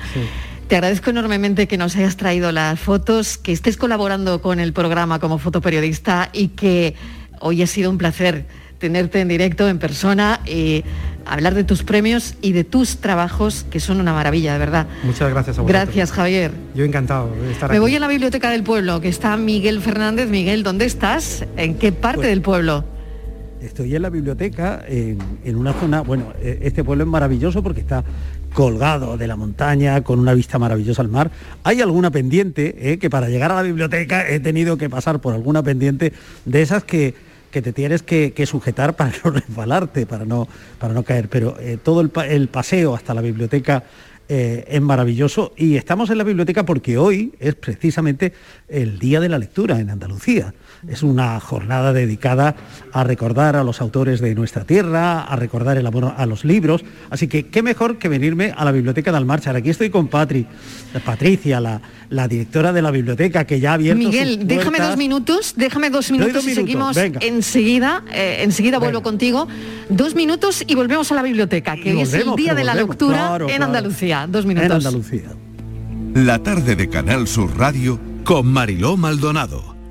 Te agradezco enormemente que nos hayas traído las fotos, que estés colaborando con el programa como fotoperiodista y que hoy ha sido un placer tenerte en directo, en persona, y hablar de tus premios y de tus trabajos, que son una maravilla, de verdad. Muchas gracias a vosotros. Gracias, Javier. Yo encantado de estar Me voy a la Biblioteca del Pueblo, que está Miguel Fernández. Miguel, ¿dónde estás? ¿En qué parte pues del pueblo? Estoy en la biblioteca, en, una zona, bueno, e, este pueblo es maravilloso porque está colgado de la montaña, con una vista maravillosa al mar. Hay alguna pendiente, eh, que para llegar a la biblioteca he tenido que pasar por alguna pendiente de esas que que te tienes que, sujetar para no resbalarte, para no, para no caer. Pero eh, todo el, paseo hasta la biblioteca eh, es maravilloso y estamos en la biblioteca porque hoy es precisamente el Día de la Lectura en Andalucía. Es una jornada dedicada a recordar a los autores de nuestra tierra, a recordar el amor a los libros. Así que qué mejor que venirme a la Biblioteca de Almarchar. Aquí estoy con Patri, Patricia, la, la directora de la biblioteca que ya ha abierto Miguel, déjame dos minutos, déjame dos minutos y seguimos enseguida. Eh, enseguida vuelvo contigo. Dos minutos y volvemos a la biblioteca, que es el día de la lectura en Andalucía. Dos minutos. En Andalucía. La tarde de Canal Sur Radio con Mariló Maldonado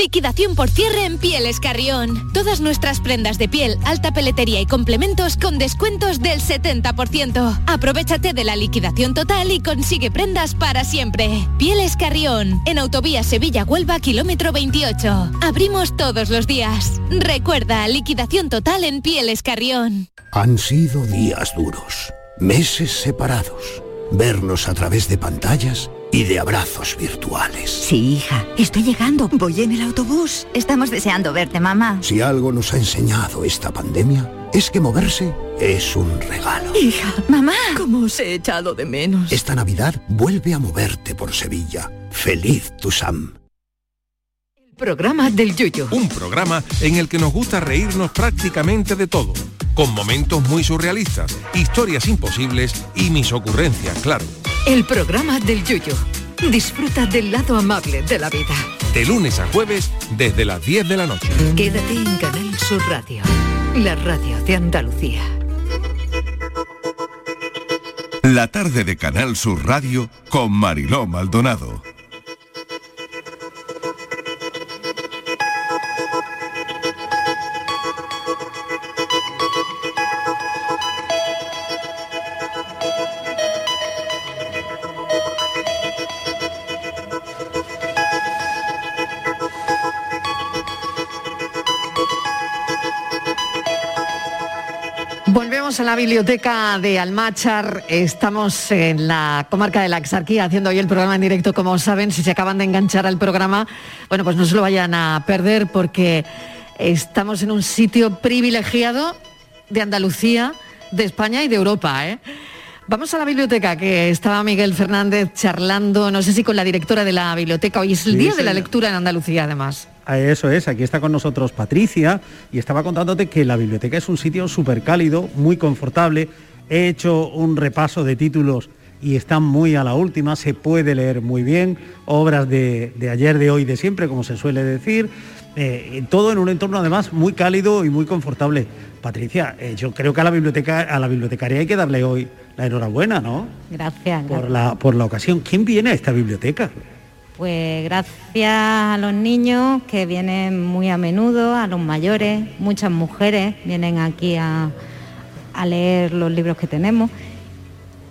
Liquidación por cierre en Pieles Carrión. Todas nuestras prendas de piel, alta peletería y complementos con descuentos del 70%. Aprovechate de la liquidación total y consigue prendas para siempre. Pieles Carrión, en Autovía Sevilla-Huelva, kilómetro 28. Abrimos todos los días. Recuerda, liquidación total en Pieles Carrión. Han sido días duros, meses separados, vernos a través de pantallas y de abrazos virtuales. Sí, hija, estoy llegando. Voy en el autobús. Estamos deseando verte, mamá. Si algo nos ha enseñado esta pandemia, es que moverse es un regalo. Hija, mamá, ¿cómo os he echado de menos? Esta Navidad vuelve a moverte por Sevilla. Feliz tu Sam. Programa del Yoyo. Un programa en el que nos gusta reírnos prácticamente de todo, con momentos muy surrealistas, historias imposibles y mis ocurrencias, claro. El programa del Yoyo. Disfruta del lado amable de la vida. De lunes a jueves desde las 10 de la noche. Quédate en Canal Sur Radio, la radio de Andalucía. La tarde de Canal Sur Radio con Mariló Maldonado. Volvemos a la biblioteca de Almachar. Estamos en la comarca de la Exarquía haciendo hoy el programa en directo. Como saben, si se acaban de enganchar al programa, bueno, pues no se lo vayan a perder porque estamos en un sitio privilegiado de Andalucía, de España y de Europa. ¿eh? Vamos a la biblioteca, que estaba Miguel Fernández charlando, no sé si con la directora de la biblioteca. Hoy es el Sí, día de la lectura en Andalucía, además. Eso es, aquí está con nosotros Patricia y estaba contándote que la biblioteca es un sitio súper cálido, muy confortable. He hecho un repaso de títulos y están muy a la última, se puede leer muy bien, obras de, de ayer, de hoy, de siempre, como se suele decir. Eh, todo en un entorno además muy cálido y muy confortable. Patricia, eh, yo creo que a la biblioteca, a la bibliotecaria hay que darle hoy la enhorabuena, ¿no? Gracias. Por la, por la ocasión. ¿Quién viene a esta biblioteca? Pues gracias a los niños que vienen muy a menudo, a los mayores, muchas mujeres vienen aquí a, a leer los libros que tenemos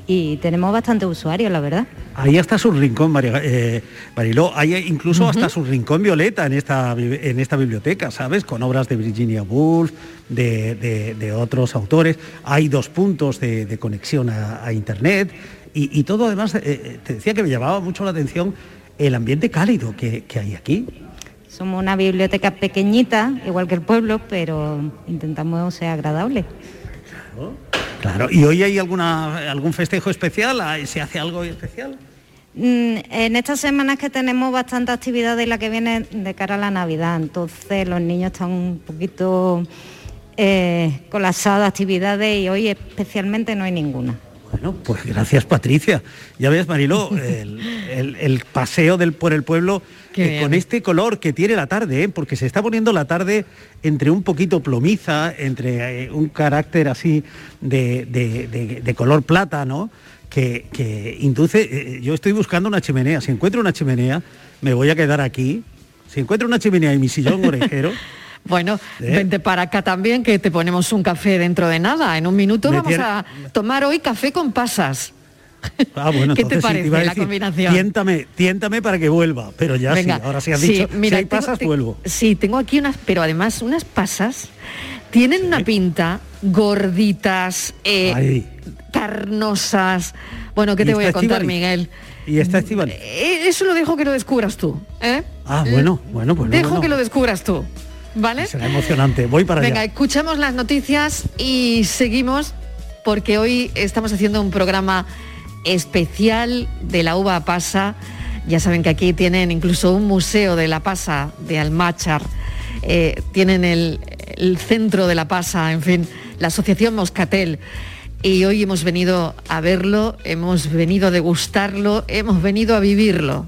y tenemos bastantes usuarios, la verdad. Ahí hasta su rincón, María, eh, Mariló, hay incluso hasta su rincón violeta en esta, en esta biblioteca, ¿sabes? Con obras de Virginia Woolf, de, de- de otros autores. Hay dos puntos de, de conexión a, a Internet y, y todo además, eh, eh, te decía que me llamaba mucho la atención el ambiente cálido que, que hay aquí. Somos una biblioteca pequeñita, igual que el pueblo, pero intentamos ser agradables. Claro, ¿y hoy hay alguna, algún festejo especial? ¿Hay- ¿Se hace algo especial? Mm, En estas semanas que tenemos bastante actividades, la que viene de cara a la Navidad, entonces los niños están un poquito eh, colapsados de actividades y hoy especialmente no hay ninguna. Bueno, pues gracias Patricia. Ya ves, Mariló, el, el- el paseo del, por el pueblo eh, con este color que tiene la tarde, ¿eh? porque se está poniendo la tarde entre un poquito plomiza, entre eh, un carácter así de, de- de- de color plata, ¿no? Que, que induce, eh, yo estoy buscando una chimenea, si encuentro una chimenea, me voy a quedar aquí. Si encuentro una chimenea y mi sillón orejero, Bueno, ¿Eh? vente para acá también, que te ponemos un café dentro de nada. En un minuto Me vamos tiene- a tomar hoy café con pasas. ah, bueno, ¿Qué te sí, parece iba a la decir, combinación? Tiéntame, tiéntame para que vuelva, pero ya Venga, sí, ahora sí has sí, dicho, mira, si hay tengo- pasas, te- vuelvo. Sí, tengo aquí unas, pero además unas pasas tienen una pinta gorditas, eh, carnosas. Bueno, ¿qué ¿Y te voy a contar? Miguel? Y está Estíbaliz. Eh, Eso lo dejo que lo descubras tú. ¿eh? Ah, bueno, bueno, pues no, Dejo bueno. que lo descubras tú. ¿Vale? Será emocionante. Voy para Venga, allá. escuchamos las noticias y seguimos porque hoy estamos haciendo un programa especial de la uva pasa. Ya saben que aquí tienen incluso un museo de la pasa de Almachar. Eh, tienen el, el centro de la pasa, en fin, la asociación Moscatel. Y hoy hemos venido a verlo, hemos venido a degustarlo, hemos venido a vivirlo.